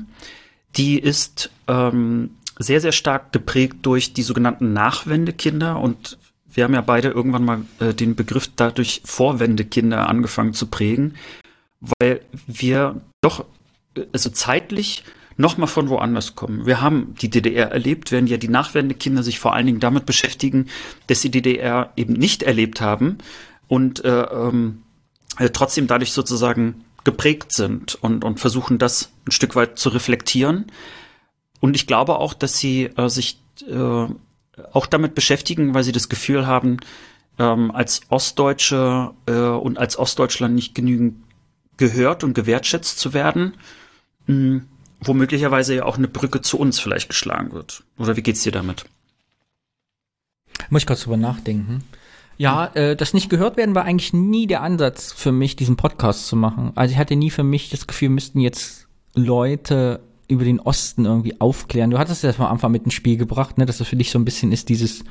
Die ist ähm, sehr, sehr stark geprägt durch die sogenannten Nachwendekinder und wir haben ja beide irgendwann mal äh, den Begriff dadurch Vorwendekinder angefangen zu prägen, weil wir doch, also zeitlich noch mal von woanders kommen. Wir haben die DDR erlebt, während ja die Nachwendekinder sich vor allen Dingen damit beschäftigen, dass sie DDR eben nicht erlebt haben und äh, ähm, äh, trotzdem dadurch sozusagen geprägt sind und, und versuchen das ein Stück weit zu reflektieren. Und ich glaube auch, dass sie äh, sich äh, auch damit beschäftigen, weil sie das Gefühl haben, ähm, als Ostdeutsche äh, und als Ostdeutschland nicht genügend gehört und gewertschätzt zu werden, mh, hm, wo möglicherweise ja auch eine Brücke zu uns vielleicht geschlagen wird. Oder wie geht's dir damit? Muss ich kurz drüber nachdenken. Ja, äh, das nicht gehört werden war eigentlich nie der Ansatz für mich, diesen Podcast zu machen. Also ich hatte nie für mich das Gefühl, müssten jetzt Leute über den Osten irgendwie aufklären. Du hattest das am Anfang mit ins Spiel gebracht, ne, dass das für dich so ein bisschen ist, dieses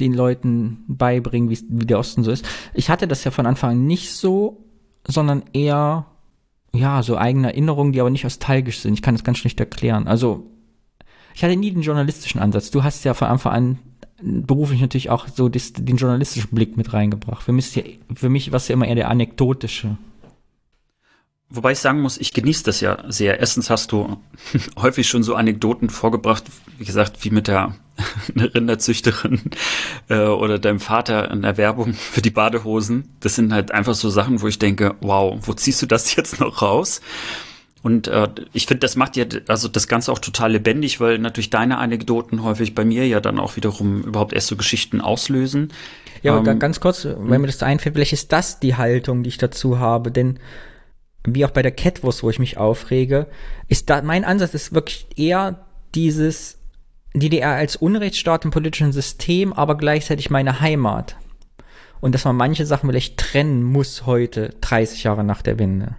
den Leuten beibringen, wie der Osten so ist. Ich hatte das ja von Anfang an nicht so, sondern eher, ja, so eigene Erinnerungen, die aber nicht nostalgisch sind. Ich kann das ganz schlecht erklären. Also, ich hatte nie den journalistischen Ansatz. Du hast ja von Anfang an beruflich natürlich auch so das, den journalistischen Blick mit reingebracht. Für mich, ja, für mich war es ja immer eher der anekdotische. Wobei ich sagen muss, ich genieße das ja sehr. Erstens hast du häufig schon so Anekdoten vorgebracht, wie gesagt, wie mit der Rinderzüchterin äh, oder deinem Vater in der Werbung für die Badehosen. Das sind halt einfach so Sachen, wo ich denke, wow, wo ziehst du das jetzt noch raus? Und äh, ich finde, das macht ja also das Ganze auch total lebendig, weil natürlich deine Anekdoten häufig bei mir ja dann auch wiederum überhaupt erst so Geschichten auslösen. Ja, aber ähm, ganz kurz, wenn mir das einfällt, vielleicht ist das die Haltung, die ich dazu habe, denn wie auch bei der Catwurst, wo ich mich aufrege, ist da, mein Ansatz ist wirklich eher dieses DDR als Unrechtsstaat im politischen System, aber gleichzeitig meine Heimat. Und dass man manche Sachen vielleicht trennen muss heute, 30 Jahre nach der Wende.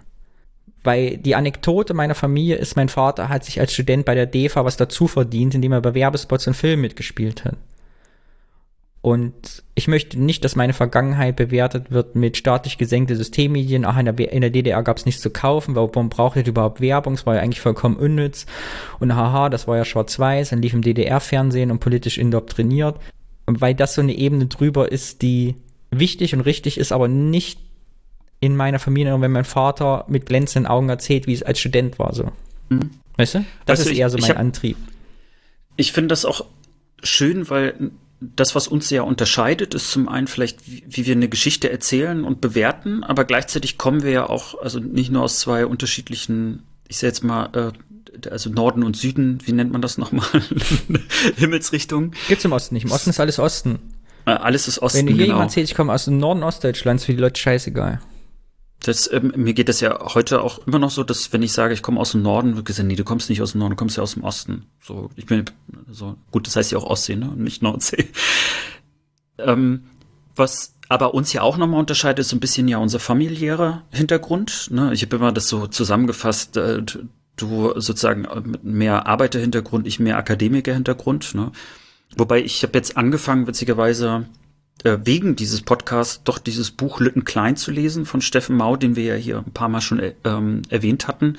Weil die Anekdote meiner Familie ist, mein Vater hat sich als Student bei der DEFA was dazu verdient, indem er bei Werbespots und Filmen mitgespielt hat. Und ich möchte nicht, dass meine Vergangenheit bewertet wird mit staatlich gesenkte Systemmedien. Ach, in der, in der DDR gab es nichts zu kaufen. Warum braucht ihr überhaupt Werbung? Es war ja eigentlich vollkommen unnütz. Und haha, das war ja schwarz-weiß. Dann lief im DDR-Fernsehen und politisch indoktriniert. Weil das so eine Ebene drüber ist, die wichtig und richtig ist, aber nicht in meiner Familie, wenn mein Vater mit glänzenden Augen erzählt, wie es als Student war. So. Mhm. Weißt du? Das weißt ist eher so mein hab, Antrieb. Ich finde das auch schön, weil das, was uns sehr unterscheidet, ist zum einen vielleicht, wie, wir eine Geschichte erzählen und bewerten, aber gleichzeitig kommen wir ja auch, also nicht nur aus zwei unterschiedlichen, ich sag jetzt mal, äh, also Norden und Süden, wie nennt man das nochmal? Himmelsrichtungen. Gibt's im Osten nicht. Im Osten ist alles Osten. Äh, alles ist Osten. Wenn hier genau. jemand erzählt, ich komme aus dem Norden Ostdeutschlands, für die Leute scheißegal. Das, ähm, mir geht es ja heute auch immer noch so, dass wenn ich sage, ich komme aus dem Norden, wird gesagt, nee, du kommst nicht aus dem Norden, du kommst ja aus dem Osten. So, ich bin so gut, das heißt ja auch Ostsee, ne, nicht Nordsee. ähm, was aber uns ja auch nochmal unterscheidet, ist so ein bisschen ja unser familiärer Hintergrund. Ne? Ich habe immer das so zusammengefasst, äh, du sozusagen mit mehr Arbeiterhintergrund, ich mehr Akademikerhintergrund. Ne? Wobei ich habe jetzt angefangen, witzigerweise äh, wegen dieses Podcasts doch dieses Buch Lütten Klein zu lesen von Steffen Mau, den wir ja hier ein paar Mal schon äh, ähm, erwähnt hatten,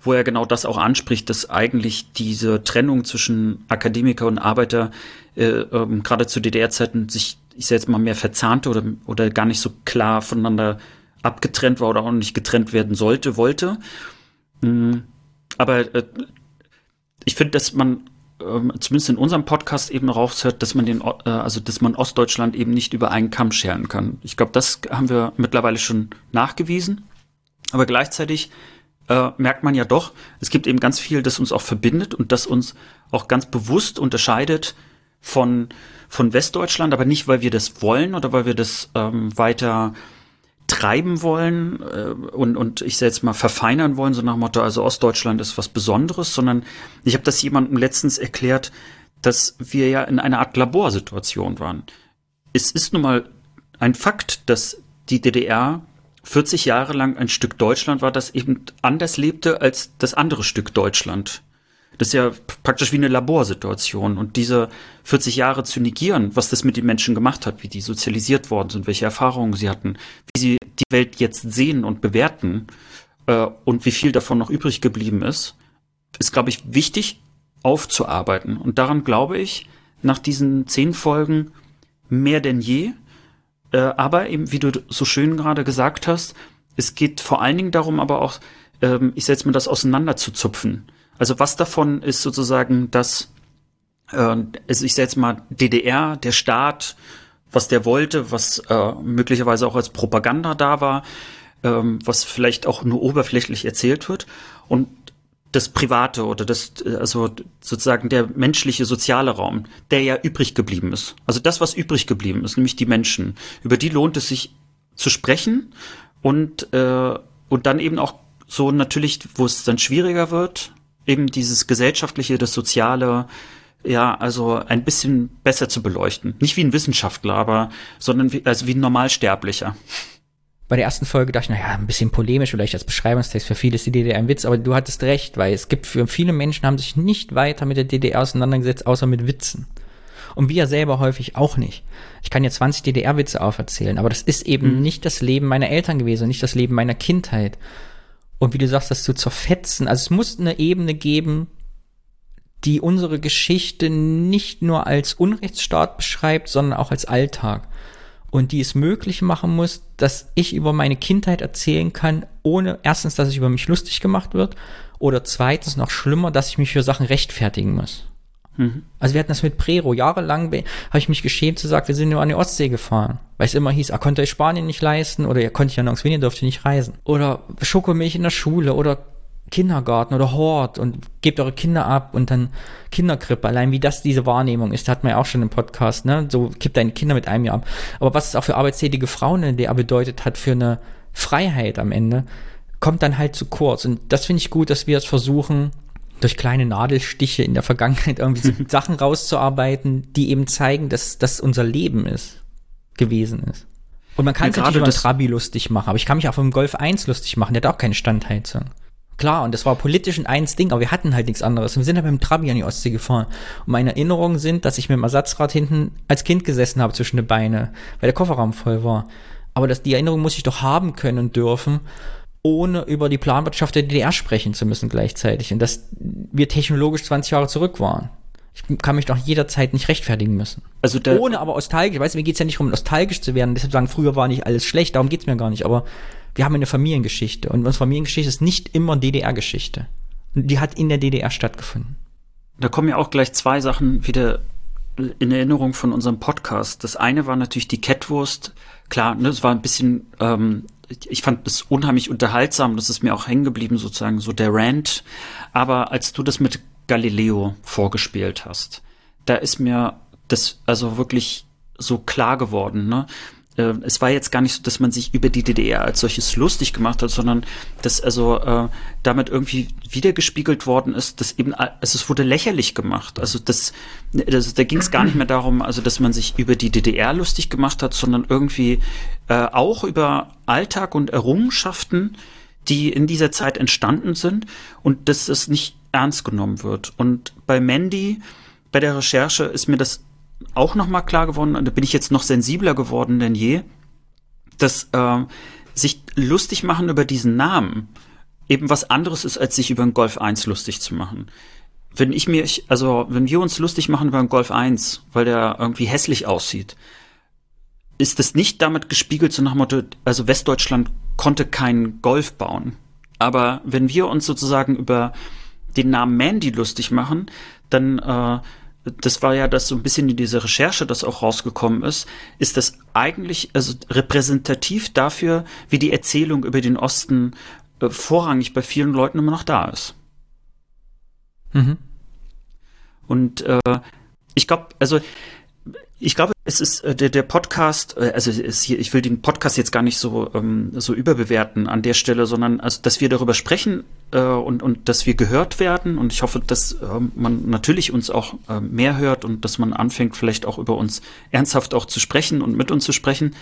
wo er genau das auch anspricht, dass eigentlich diese Trennung zwischen Akademiker und Arbeiter äh, ähm, gerade zu DDR-Zeiten sich, ich sage jetzt mal, mehr verzahnte oder, oder gar nicht so klar voneinander abgetrennt war oder auch nicht getrennt werden sollte, wollte. Mhm. Aber äh, ich finde, dass man ähm, zumindest in unserem Podcast eben raushört, dass man den, äh, also dass man Ostdeutschland eben nicht über einen Kamm scheren kann. Ich glaube, das haben wir mittlerweile schon nachgewiesen. Aber gleichzeitig äh, merkt man ja doch, es gibt eben ganz viel, das uns auch verbindet und das uns auch ganz bewusst unterscheidet von, von Westdeutschland, aber nicht, weil wir das wollen oder weil wir das ähm, weiter treiben wollen äh, und, und ich jetzt mal verfeinern wollen, so nach Motto, also Ostdeutschland ist was Besonderes, sondern ich habe das jemandem letztens erklärt, dass wir ja in einer Art Laborsituation waren. Es ist nun mal ein Fakt, dass die DDR 40 Jahre lang ein Stück Deutschland war, das eben anders lebte als das andere Stück Deutschland. Das ist ja praktisch wie eine Laborsituation. Und diese 40 Jahre zu negieren, was das mit den Menschen gemacht hat, wie die sozialisiert worden sind, welche Erfahrungen sie hatten, wie sie die Welt jetzt sehen und bewerten äh, und wie viel davon noch übrig geblieben ist, ist, glaube ich, wichtig aufzuarbeiten. Und daran glaube ich, nach diesen zehn Folgen mehr denn je, äh, aber eben, wie du so schön gerade gesagt hast, es geht vor allen Dingen darum, aber auch, ähm, ich setze mir das auseinander zu zupfen. Also was davon ist sozusagen das, äh, also ich setze mal DDR, der Staat, was der wollte, was äh, möglicherweise auch als Propaganda da war, ähm, was vielleicht auch nur oberflächlich erzählt wird. Und das Private oder das, also sozusagen der menschliche soziale Raum, der ja übrig geblieben ist. Also das, was übrig geblieben ist, nämlich die Menschen. Über die lohnt es sich zu sprechen und, äh, und dann eben auch so natürlich, wo es dann schwieriger wird, eben dieses gesellschaftliche, das soziale, ja, also ein bisschen besser zu beleuchten. Nicht wie ein Wissenschaftler, aber, sondern wie, also wie ein Normalsterblicher bei der ersten Folge dachte ich, naja, ein bisschen polemisch, vielleicht als Beschreibungstext, für viele ist die DDR ein Witz, aber du hattest recht, weil es gibt für viele Menschen haben sich nicht weiter mit der DDR auseinandergesetzt, außer mit Witzen. Und wir selber häufig auch nicht. Ich kann jetzt 20 DDR-Witze auferzählen, aber das ist eben mhm. nicht das Leben meiner Eltern gewesen, nicht das Leben meiner Kindheit. Und wie du sagst, das zu zerfetzen, also es muss eine Ebene geben, die unsere Geschichte nicht nur als Unrechtsstaat beschreibt, sondern auch als Alltag und die es möglich machen muss, dass ich über meine Kindheit erzählen kann, ohne erstens, dass es über mich lustig gemacht wird oder zweitens noch schlimmer, dass ich mich für Sachen rechtfertigen muss. Mhm. Also wir hatten das mit Prero. Jahrelang habe ich mich geschämt zu sagen, wir sind nur an die Ostsee gefahren. Weil es immer hieß, er konnte euch Spanien nicht leisten oder ihr konnte ja nirgends ihr dürft nicht reisen. Oder Schokomilch in der Schule oder Kindergarten oder Hort und gebt eure Kinder ab und dann Kinderkrippe. Allein wie das diese Wahrnehmung ist, hat man ja auch schon im Podcast, ne? So kippt deine Kinder mit einem Jahr ab. Aber was es auch für arbeitstätige Frauen in der bedeutet hat für eine Freiheit am Ende, kommt dann halt zu kurz. Und das finde ich gut, dass wir es versuchen, durch kleine Nadelstiche in der Vergangenheit irgendwie so Sachen rauszuarbeiten, die eben zeigen, dass das unser Leben ist, gewesen ist. Und man kann ja, sich natürlich über den Trabi lustig machen, aber ich kann mich auch vom Golf 1 lustig machen, der hat auch keine Standheizung. Klar, und das war politisch ein eins Ding, aber wir hatten halt nichts anderes. Wir sind halt mit dem Trabi an die Ostsee gefahren. Und meine Erinnerungen sind, dass ich mit dem Ersatzrad hinten als Kind gesessen habe zwischen den Beine, weil der Kofferraum voll war. Aber das, die Erinnerung muss ich doch haben können und dürfen, ohne über die Planwirtschaft der DDR sprechen zu müssen gleichzeitig. Und dass wir technologisch 20 Jahre zurück waren. Ich kann mich doch jederzeit nicht rechtfertigen müssen. Also ohne aber nostalgisch. Weißt du, mir geht's ja nicht darum, nostalgisch zu werden. Deshalb sagen, früher war nicht alles schlecht, darum geht's mir gar nicht. Aber wir haben eine Familiengeschichte und unsere Familiengeschichte ist nicht immer DDR-Geschichte. Die hat in der DDR stattgefunden. Da kommen ja auch gleich zwei Sachen wieder in Erinnerung von unserem Podcast. Das eine war natürlich die Kettwurst. Klar, ne, es war ein bisschen, ähm, ich fand es unheimlich unterhaltsam, das ist mir auch hängen geblieben, sozusagen, so der Rant. Aber als du das mit Galileo vorgespielt hast, da ist mir das also wirklich so klar geworden, ne? Äh, es war jetzt gar nicht so, dass man sich über die DDR als solches lustig gemacht hat, sondern dass also äh, damit irgendwie wiedergespiegelt worden ist, dass eben, also es wurde lächerlich gemacht. Also das, das da ging es gar nicht mehr darum, also dass man sich über die DDR lustig gemacht hat, sondern irgendwie äh, auch über Alltag und Errungenschaften, die in dieser Zeit entstanden sind und dass es nicht ernst genommen wird. Und bei Mandy, bei der Recherche ist mir das auch noch mal klar geworden, und da bin ich jetzt noch sensibler geworden denn je, dass äh, sich lustig machen über diesen Namen eben was anderes ist, als sich über den Golf 1 lustig zu machen. Wenn ich mir, also wenn wir uns lustig machen über den Golf 1, weil der irgendwie hässlich aussieht, ist es nicht damit gespiegelt, so nach Motto, also Westdeutschland konnte keinen Golf bauen. Aber wenn wir uns sozusagen über den Namen Mandy lustig machen, dann äh, das war ja das so ein bisschen in dieser Recherche, das auch rausgekommen ist, ist das eigentlich also repräsentativ dafür, wie die Erzählung über den Osten äh, vorrangig bei vielen Leuten immer noch da ist. Mhm. Und äh, ich glaube, also ich glaube, es ist äh, der, der Podcast, äh, also hier, ich will den Podcast jetzt gar nicht so, ähm, so überbewerten an der Stelle, sondern also, dass wir darüber sprechen äh, und, und dass wir gehört werden. Und ich hoffe, dass äh, man natürlich uns auch äh, mehr hört und dass man anfängt, vielleicht auch über uns ernsthaft auch zu sprechen und mit uns zu sprechen.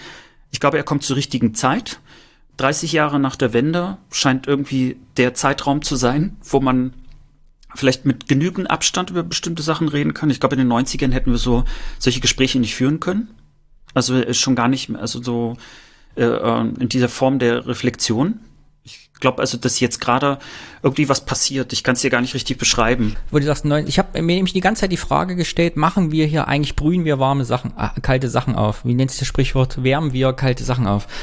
Ich glaube, er kommt zur richtigen Zeit. 30 Jahre nach der Wende scheint irgendwie der Zeitraum zu sein, wo man vielleicht mit genügend Abstand über bestimmte Sachen reden kann. Ich glaube, in den 90ern hätten wir so solche Gespräche nicht führen können. Also schon gar nicht mehr, also so äh, in dieser Form der Reflexion glaube also, dass jetzt gerade irgendwie was passiert. Ich kann es dir gar nicht richtig beschreiben. Wo du sagst, ich habe mir nämlich die ganze Zeit die Frage gestellt, machen wir hier eigentlich, brühen wir warme Sachen, äh, kalte Sachen auf? Wie nennt sich das Sprichwort? Wärmen wir kalte Sachen auf?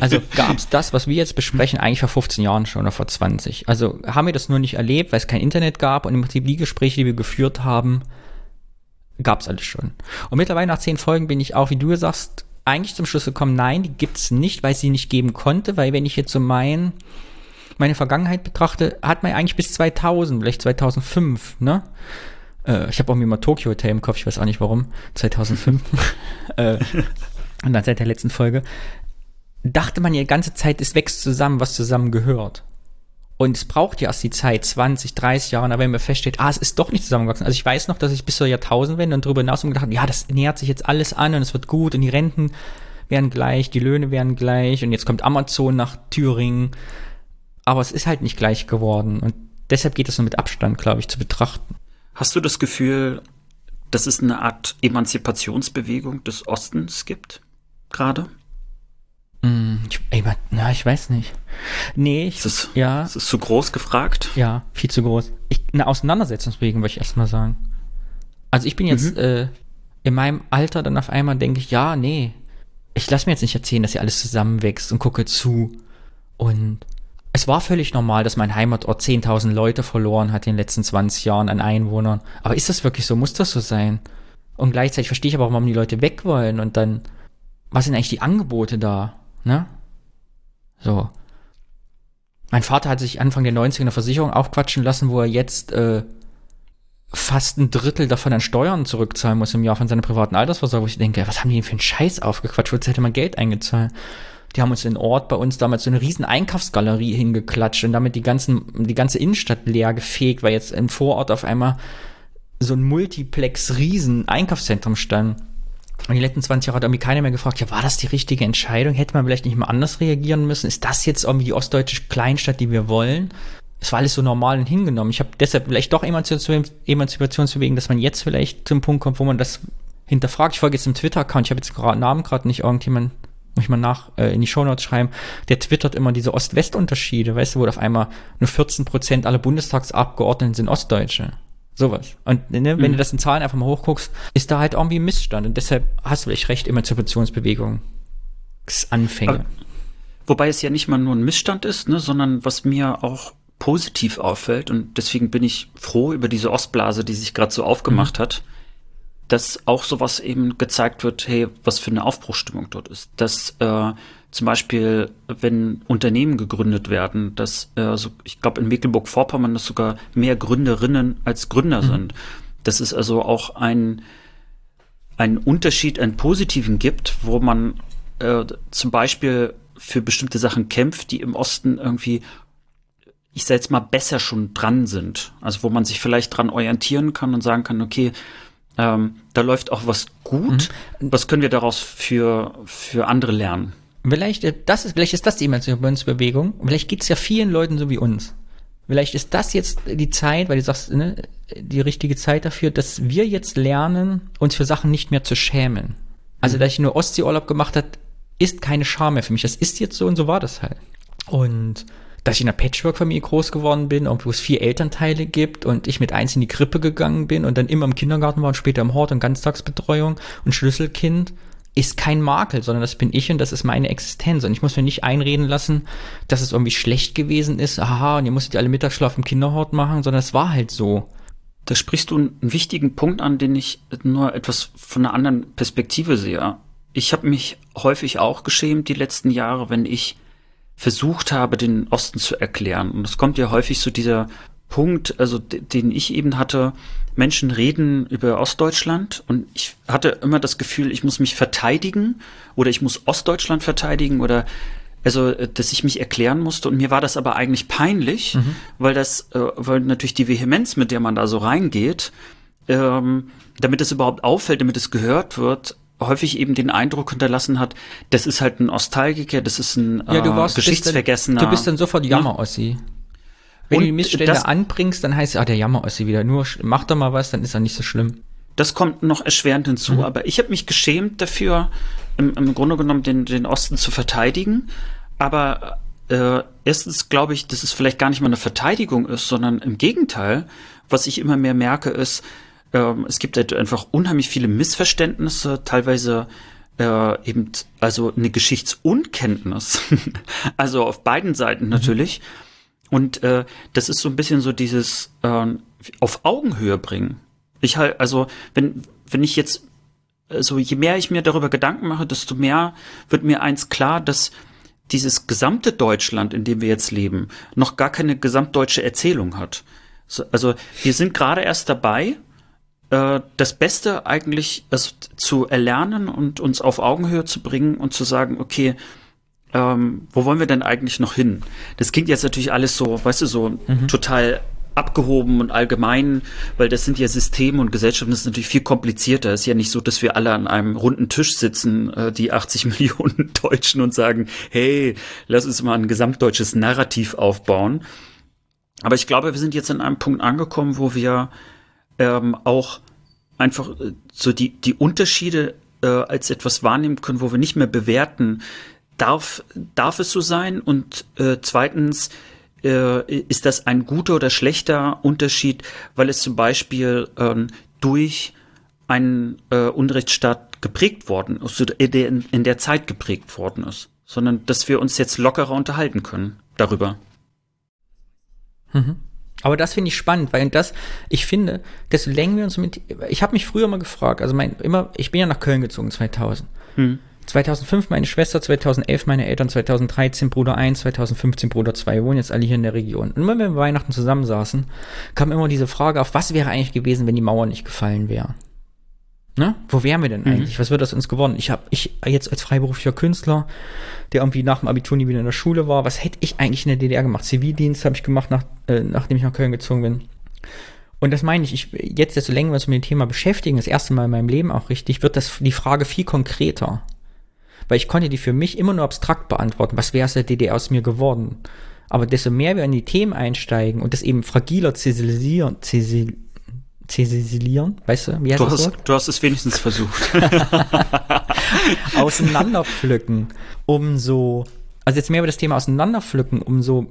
Also gab es das, was wir jetzt besprechen, eigentlich vor 15 Jahren schon oder vor 20? Also haben wir das nur nicht erlebt, weil es kein Internet gab und im Prinzip die Gespräche, die wir geführt haben, gab es alles schon. Und mittlerweile nach zehn Folgen bin ich auch, wie du sagst, eigentlich zum Schluss gekommen, nein, die gibt's nicht, weil sie nicht geben konnte, weil wenn ich jetzt so mein meine Vergangenheit betrachte, hat man eigentlich bis 2000, vielleicht 2005, ne? Äh, ich habe auch mir mal Tokyo Hotel im Kopf, ich weiß auch nicht warum, 2005. äh, und dann seit der letzten Folge dachte man ja die ganze Zeit, es wächst zusammen, was zusammen gehört. Und es braucht ja erst die Zeit, 20, 30 Jahre, aber wenn man feststellt, ah, es ist doch nicht zusammengewachsen. Also ich weiß noch, dass ich bis zur Jahrtausendwende und darüber hinaus gedacht habe, ja, das nähert sich jetzt alles an und es wird gut und die Renten werden gleich, die Löhne werden gleich und jetzt kommt Amazon nach Thüringen aber es ist halt nicht gleich geworden. Und deshalb geht es nur mit Abstand, glaube ich, zu betrachten. Hast du das Gefühl, dass es eine Art Emanzipationsbewegung des Ostens gibt? Gerade? Mm, ich, na, ich weiß nicht. Nee, ich, ist, ja. Ist es zu groß gefragt? Ja, viel zu groß. Ich, eine Auseinandersetzungsbewegung, würde ich erstmal sagen. Also ich bin jetzt mhm. äh, in meinem Alter dann auf einmal denke ich, ja, nee, ich lasse mir jetzt nicht erzählen, dass hier alles zusammenwächst und gucke zu. Und es war völlig normal, dass mein Heimatort 10.000 Leute verloren hat in den letzten 20 Jahren an Einwohnern. Aber ist das wirklich so? Muss das so sein? Und gleichzeitig verstehe ich aber, warum die Leute weg wollen und dann, was sind eigentlich die Angebote da? Ne? So. Mein Vater hat sich Anfang der 90er eine Versicherung aufquatschen lassen, wo er jetzt äh, fast ein Drittel davon an Steuern zurückzahlen muss im Jahr von seiner privaten Altersvorsorge. Wo ich denke, was haben die denn für einen Scheiß aufgequatscht? Wozu hätte man Geld eingezahlt? Die haben uns in Ort bei uns damals so eine riesen Einkaufsgalerie hingeklatscht und damit die ganzen, die ganze Innenstadt leer gefegt, weil jetzt im Vorort auf einmal so ein Multiplex-Riesen Einkaufszentrum stand. Und die letzten 20 Jahre hat irgendwie keiner mehr gefragt, ja, war das die richtige Entscheidung? Hätte man vielleicht nicht mal anders reagieren müssen? Ist das jetzt irgendwie die ostdeutsche Kleinstadt, die wir wollen? Es war alles so normal und hingenommen. Ich habe deshalb vielleicht doch Emanzipationsbewegung, dass man jetzt vielleicht zum Punkt kommt, wo man das hinterfragt. Ich folge jetzt im Twitter-Account, ich habe jetzt gerade Namen gerade nicht irgendjemand muss ich mal nach äh, in die Shownotes schreiben, der twittert immer diese Ost-West-Unterschiede, weißt du, wo auf einmal nur 14 Prozent aller Bundestagsabgeordneten sind Ostdeutsche. Sowas. Und ne, wenn mhm. du das in Zahlen einfach mal hochguckst, ist da halt irgendwie Missstand. Und deshalb hast du vielleicht recht, Emanzipationsbewegung. Anfänge. Wobei es ja nicht mal nur ein Missstand ist, ne, sondern was mir auch positiv auffällt, und deswegen bin ich froh über diese Ostblase, die sich gerade so aufgemacht mhm. hat, dass auch sowas eben gezeigt wird, hey, was für eine Aufbruchstimmung dort ist. Dass äh, zum Beispiel, wenn Unternehmen gegründet werden, dass, also ich glaube in Mecklenburg-Vorpommern, dass sogar mehr Gründerinnen als Gründer mhm. sind. Dass es also auch ein, einen Unterschied, einen positiven gibt, wo man äh, zum Beispiel für bestimmte Sachen kämpft, die im Osten irgendwie ich sage jetzt mal, besser schon dran sind. Also wo man sich vielleicht dran orientieren kann und sagen kann, okay, ähm, da läuft auch was gut. Mhm. Was können wir daraus für, für andere lernen? Vielleicht, äh, das ist, vielleicht ist das die Emanzipationsbewegung. Vielleicht geht es ja vielen Leuten so wie uns. Vielleicht ist das jetzt die Zeit, weil du sagst, ne, die richtige Zeit dafür, dass wir jetzt lernen, uns für Sachen nicht mehr zu schämen. Also, mhm. dass ich nur Ostseeurlaub gemacht habe, ist keine Scham mehr für mich. Das ist jetzt so und so war das halt. Und dass ich in einer Patchwork-Familie groß geworden bin, wo es vier Elternteile gibt und ich mit eins in die Krippe gegangen bin und dann immer im Kindergarten war und später im Hort und Ganztagsbetreuung und Schlüsselkind, ist kein Makel, sondern das bin ich und das ist meine Existenz. Und ich muss mir nicht einreden lassen, dass es irgendwie schlecht gewesen ist, aha, und ihr musstet alle Mittagsschlaf im Kinderhort machen, sondern es war halt so. Da sprichst du einen wichtigen Punkt an, den ich nur etwas von einer anderen Perspektive sehe. Ich habe mich häufig auch geschämt die letzten Jahre, wenn ich versucht habe, den Osten zu erklären. Und es kommt ja häufig so dieser Punkt, also den ich eben hatte, Menschen reden über Ostdeutschland und ich hatte immer das Gefühl, ich muss mich verteidigen oder ich muss Ostdeutschland verteidigen oder also dass ich mich erklären musste und mir war das aber eigentlich peinlich, mhm. weil das, äh, weil natürlich die Vehemenz, mit der man da so reingeht, ähm, damit es überhaupt auffällt, damit es gehört wird, häufig eben den Eindruck hinterlassen hat, das ist halt ein Nostalgiker, das ist ein ja, du äh, warst, Geschichtsvergessener. Bist dann, du bist dann sofort Jammer-Ossi. Wenn und du die Missstände das, anbringst, dann heißt es, ah, der Jammer-Ossi wieder. Nur mach doch mal was, dann ist er nicht so schlimm. Das kommt noch erschwerend hinzu. Mhm. Aber ich habe mich geschämt dafür, im, im Grunde genommen den, den Osten zu verteidigen. Aber äh, erstens glaube ich, dass es vielleicht gar nicht mal eine Verteidigung ist, sondern im Gegenteil, was ich immer mehr merke, ist, ähm, es gibt halt einfach unheimlich viele Missverständnisse, teilweise äh, eben also eine Geschichtsunkenntnis, also auf beiden Seiten mhm. Und äh, das ist so ein bisschen so dieses äh, auf Augenhöhe bringen. Ich halt, also wenn wenn ich jetzt also je mehr ich mir darüber Gedanken mache, desto mehr wird mir eins klar, dass dieses gesamte Deutschland, in dem wir jetzt leben, noch gar keine gesamtdeutsche Erzählung hat. Also wir sind gerade erst dabei, äh, das Beste eigentlich also, zu erlernen und uns auf Augenhöhe zu bringen und zu sagen, okay, ähm, wo wollen wir denn eigentlich noch hin? Das klingt jetzt natürlich alles so, weißt du, so mhm. total abgehoben und allgemein, weil das sind ja Systeme und Gesellschaften, das ist natürlich viel komplizierter. Es ist ja nicht so, dass wir alle an einem runden Tisch sitzen, äh, die 80 Millionen Deutschen und sagen, hey, lass uns mal ein gesamtdeutsches Narrativ aufbauen. Aber ich glaube, wir sind jetzt an einem Punkt angekommen, wo wir ähm, auch einfach äh, so die, die Unterschiede äh, als etwas wahrnehmen können, wo wir nicht mehr bewerten, darf, darf es so sein? Und äh, zweitens, äh, ist das ein guter oder schlechter Unterschied, weil es zum Beispiel ähm, durch einen äh, Unrechtsstaat geprägt worden ist, in, in der Zeit geprägt worden ist, sondern dass wir uns jetzt lockerer unterhalten können darüber. Mhm. Aber das finde ich spannend, weil das, ich finde, desto länger wir uns mit, ich habe mich früher mal gefragt, also mein, immer, ich bin ja nach Köln gezogen 2000. Hm. 2005 meine Schwester, 2011 meine Eltern, 2013 Bruder 1, 2015 Bruder 2, wohnen jetzt alle hier in der Region. Und immer wenn wir Weihnachten zusammensaßen, kam immer diese Frage auf, was wäre eigentlich gewesen, wenn die Mauer nicht gefallen wäre? Ne? Wo wären wir denn mhm. eigentlich? Was wird aus uns geworden? Ich habe ich jetzt als freiberuflicher Künstler, der irgendwie nach dem Abitur nie wieder in der Schule war, was hätte ich eigentlich in der DDR gemacht? Zivildienst habe ich gemacht, nach, äh, nachdem ich nach Köln gezogen bin. Und das meine ich, ich jetzt, desto länger wir uns mit dem Thema beschäftigen, das erste Mal in meinem Leben auch richtig, wird das die Frage viel konkreter. Weil ich konnte die für mich immer nur abstrakt beantworten. Was wäre aus der DDR aus mir geworden? Aber desto mehr wir in die Themen einsteigen und das eben fragiler zisilisieren, zisil, zisilieren, weißt du, wie heißt du das hast? Du hast es wenigstens versucht. Auseinanderpflücken, umso, also jetzt mehr wir das Thema auseinanderpflücken, umso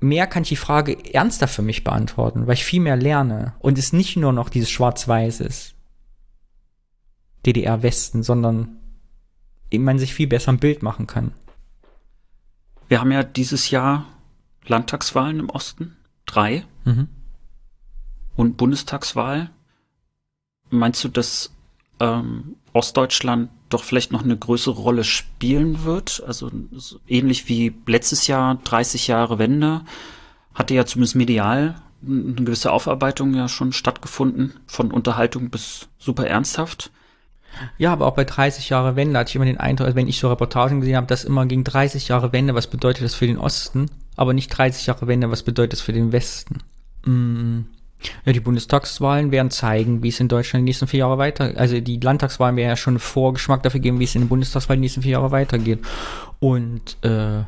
mehr kann ich die Frage ernster für mich beantworten, weil ich viel mehr lerne und es nicht nur noch dieses Schwarz-Weiß ist. DDR-Westen, sondern man sich viel besser ein Bild machen kann. Wir haben ja dieses Jahr Landtagswahlen im Osten, drei. Mhm und Bundestagswahl. Meinst du, dass ähm, Ostdeutschland doch vielleicht noch eine größere Rolle spielen wird? Also so ähnlich wie letztes Jahr 30 Jahre Wende hatte ja zumindest medial eine gewisse Aufarbeitung ja schon stattgefunden, von Unterhaltung bis super ernsthaft. Ja, aber auch bei 30 Jahre Wende hatte ich immer den Eindruck, also wenn ich so Reportagen gesehen habe, dass immer ging 30 Jahre Wende, was bedeutet das für den Osten, aber nicht 30 Jahre Wende, was bedeutet das für den Westen. Mm. Ja, die Bundestagswahlen werden zeigen, wie es in Deutschland die nächsten vier Jahre weiter, also die Landtagswahlen werden ja schon einen Vorgeschmack dafür geben, wie es in den Bundestagswahlen die nächsten vier Jahre weitergeht. Und äh,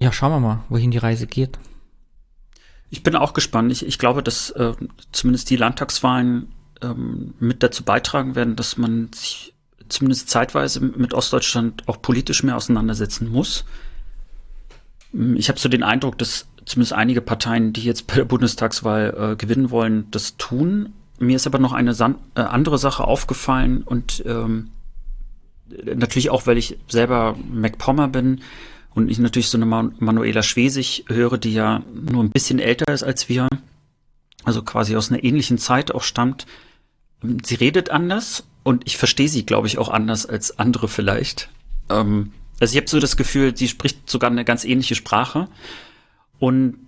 ja, schauen wir mal, wohin die Reise geht. Ich bin auch gespannt. Ich, ich glaube, dass äh, zumindest die Landtagswahlen ähm, mit dazu beitragen werden, dass man sich zumindest zeitweise mit Ostdeutschland auch politisch mehr auseinandersetzen muss. Ich habe so den Eindruck, dass zumindest einige Parteien, die jetzt bei der Bundestagswahl äh, gewinnen wollen, das tun. Mir ist aber noch eine San äh, andere Sache aufgefallen und ähm, natürlich auch, weil ich selber MacPommer bin und ich natürlich so eine Man Manuela Schwesig höre, die ja nur ein bisschen älter ist als wir, also quasi aus einer ähnlichen Zeit auch stammt. Sie redet anders und ich verstehe sie, glaube ich, auch anders als andere vielleicht. Ähm, also ich habe so das Gefühl, sie spricht sogar eine ganz ähnliche Sprache. Und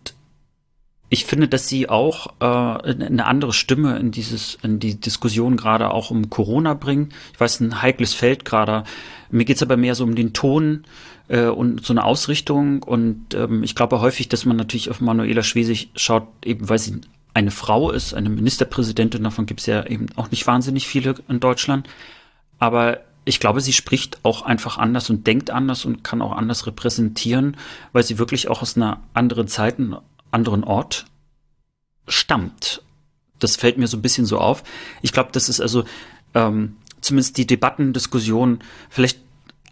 ich finde, dass sie auch äh, eine andere Stimme in dieses, in die Diskussion gerade auch um Corona bringt. Ich weiß, ein heikles Feld gerade. Mir geht's aber mehr so um den Ton äh, und so eine Ausrichtung. Und ähm, ich glaube häufig, dass man natürlich auf Manuela Schwesig schaut, eben weil sie eine Frau ist, eine Ministerpräsidentin, davon gibt's ja eben auch nicht wahnsinnig viele in Deutschland. Aber ich glaube, sie spricht auch einfach anders und denkt anders und kann auch anders repräsentieren, weil sie wirklich auch aus einer anderen Zeit, einem anderen Ort stammt. Das fällt mir so ein bisschen so auf. Ich glaube, das ist also ähm, zumindest die Debattendiskussion vielleicht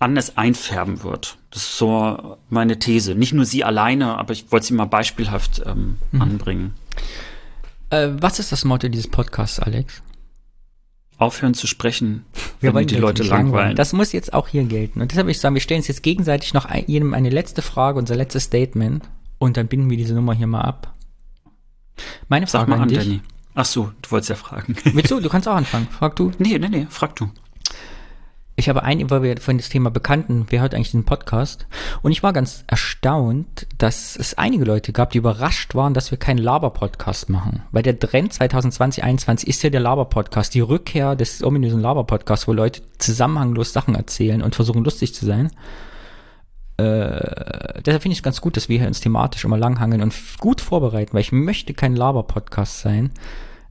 anders einfärben wird. Das ist so meine These. Nicht nur sie alleine, aber ich wollte sie mal beispielhaft ähm, mhm. anbringen. Äh, was ist das Motto dieses Podcasts, Alex? Aufhören zu sprechen, wir wenn die Leute langweilen. langweilen. Das muss jetzt auch hier gelten. Und deshalb würde ich sagen, wir stellen uns jetzt gegenseitig noch ein, jedem eine letzte Frage, unser letztes Statement. Und dann binden wir diese Nummer hier mal ab. Meine Frage Sag mal an, an dich. Danny. Ach so, du wolltest ja fragen. Willst du? Du kannst auch anfangen. Frag du. Nee, nee, nee, frag du. Ich habe einen, weil wir von das Thema Bekannten, wer hört eigentlich den Podcast? Und ich war ganz erstaunt, dass es einige Leute gab, die überrascht waren, dass wir keinen Laber-Podcast machen. Weil der Trend 2020, 2021 ist ja der Laber-Podcast, die Rückkehr des ominösen Laber-Podcasts, wo Leute zusammenhanglos Sachen erzählen und versuchen lustig zu sein. Äh, deshalb finde ich es ganz gut, dass wir hier uns thematisch immer langhangeln und gut vorbereiten, weil ich möchte kein Laber-Podcast sein.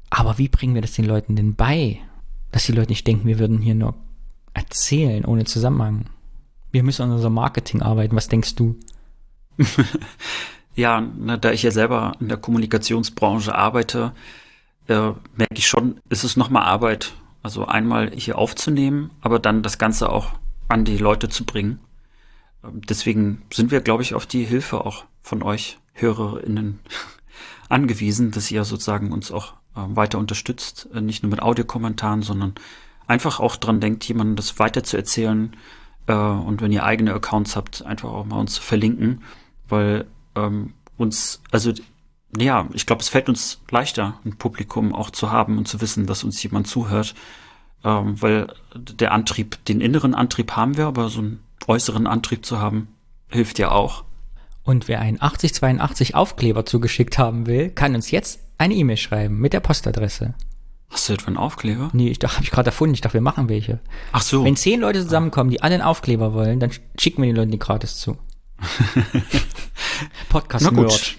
Aber wie bringen wir das den Leuten denn bei? Dass die Leute nicht denken, wir würden hier nur erzählen ohne Zusammenhang. Wir müssen an unserem Marketing arbeiten. Was denkst du? ja, na, da ich ja selber in der Kommunikationsbranche arbeite, äh, merke ich schon, ist es nochmal Arbeit. Also einmal hier aufzunehmen, aber dann das Ganze auch an die Leute zu bringen. Ähm, deswegen sind wir, glaube ich, auf die Hilfe auch von euch HörerInnen angewiesen, dass ihr sozusagen uns auch äh, weiter unterstützt. Äh, nicht nur mit Audiokommentaren, sondern einfach auch dran denkt, jemandem das weiter zu erzählen. Äh, und wenn ihr eigene Accounts habt, einfach auch mal uns zu verlinken, weil ähm, uns, also ja, ich glaube, es fällt uns leichter, ein Publikum auch zu haben und zu wissen, dass uns jemand zuhört, ähm, weil der Antrieb, den inneren Antrieb haben wir, aber so einen äußeren Antrieb zu haben, hilft ja auch. Und wer einen 8082 Aufkleber zugeschickt haben will, kann uns jetzt eine E-Mail schreiben mit der Postadresse. Hast du etwa einen Aufkleber? Nee, ich dachte, habe ich gerade erfunden. Ich dachte, wir machen welche. Ach so. Wenn zehn Leute zusammenkommen, die alle einen Aufkleber wollen, dann schicken wir den Leuten die gratis zu. Podcast Merch.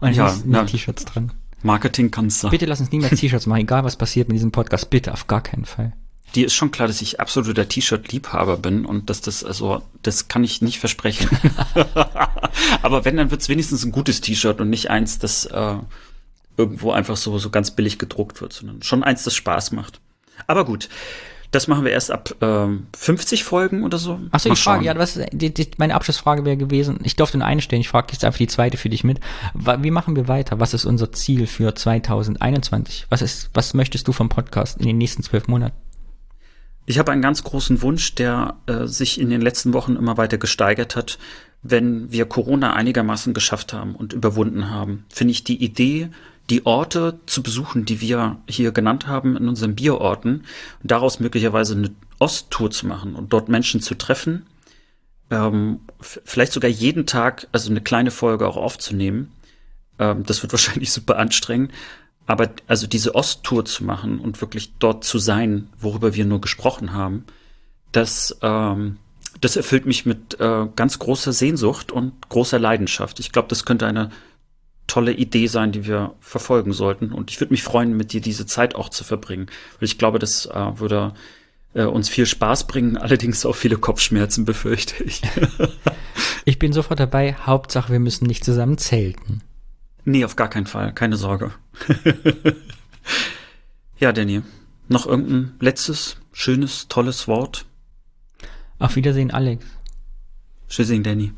Und dann ja, sind T-Shirts dran. Marketing kannst du. Bitte lass uns niemals T-Shirts machen, egal was passiert mit diesem Podcast. Bitte, auf gar keinen Fall. Dir ist schon klar, dass ich absoluter T-Shirt-Liebhaber bin und dass das, also, das kann ich nicht versprechen. Aber wenn, dann wird's wenigstens ein gutes T-Shirt und nicht eins, das äh, irgendwo einfach so, so ganz billig gedruckt wird, sondern schon eins, das Spaß macht. Aber gut, das machen wir erst ab ähm, 50 Folgen oder so. Achso, die Frage, ja, was die, die, meine Abschlussfrage wäre gewesen, ich durfte nur eine stellen, ich frage jetzt einfach die zweite für dich mit. Wie machen wir weiter? Was ist unser Ziel für 2021? Was ist, was möchtest du vom Podcast in den nächsten zwölf Monaten? Ich habe einen ganz großen Wunsch, der äh, sich in den letzten Wochen immer weiter gesteigert hat. Wenn wir Corona einigermaßen geschafft haben und überwunden haben, finde ich die Idee die Orte zu besuchen, die wir hier genannt haben in unseren Bierorten und daraus möglicherweise eine Osttour zu machen und dort Menschen zu treffen, ähm, vielleicht sogar jeden Tag also eine kleine Folge auch aufzunehmen. Ähm, das wird wahrscheinlich super anstrengend, aber also diese Osttour zu machen und wirklich dort zu sein, worüber wir nur gesprochen haben, das ähm, das erfüllt mich mit äh, ganz großer Sehnsucht und großer Leidenschaft. Ich glaube, das könnte eine tolle Idee sein, die wir verfolgen sollten. Und ich würde mich freuen, mit dir diese Zeit auch zu verbringen. Weil ich glaube, das äh, würde äh, uns viel Spaß bringen, allerdings auch viele Kopfschmerzen, befürchte ich. ich bin sofort dabei. Hauptsache, wir müssen nicht zusammen zelten. Nee, auf gar keinen Fall. Keine Sorge. ja, Danny. Noch irgendein letztes, schönes, tolles Wort? Auf Wiedersehen, Alex. Tschüssing, Danny.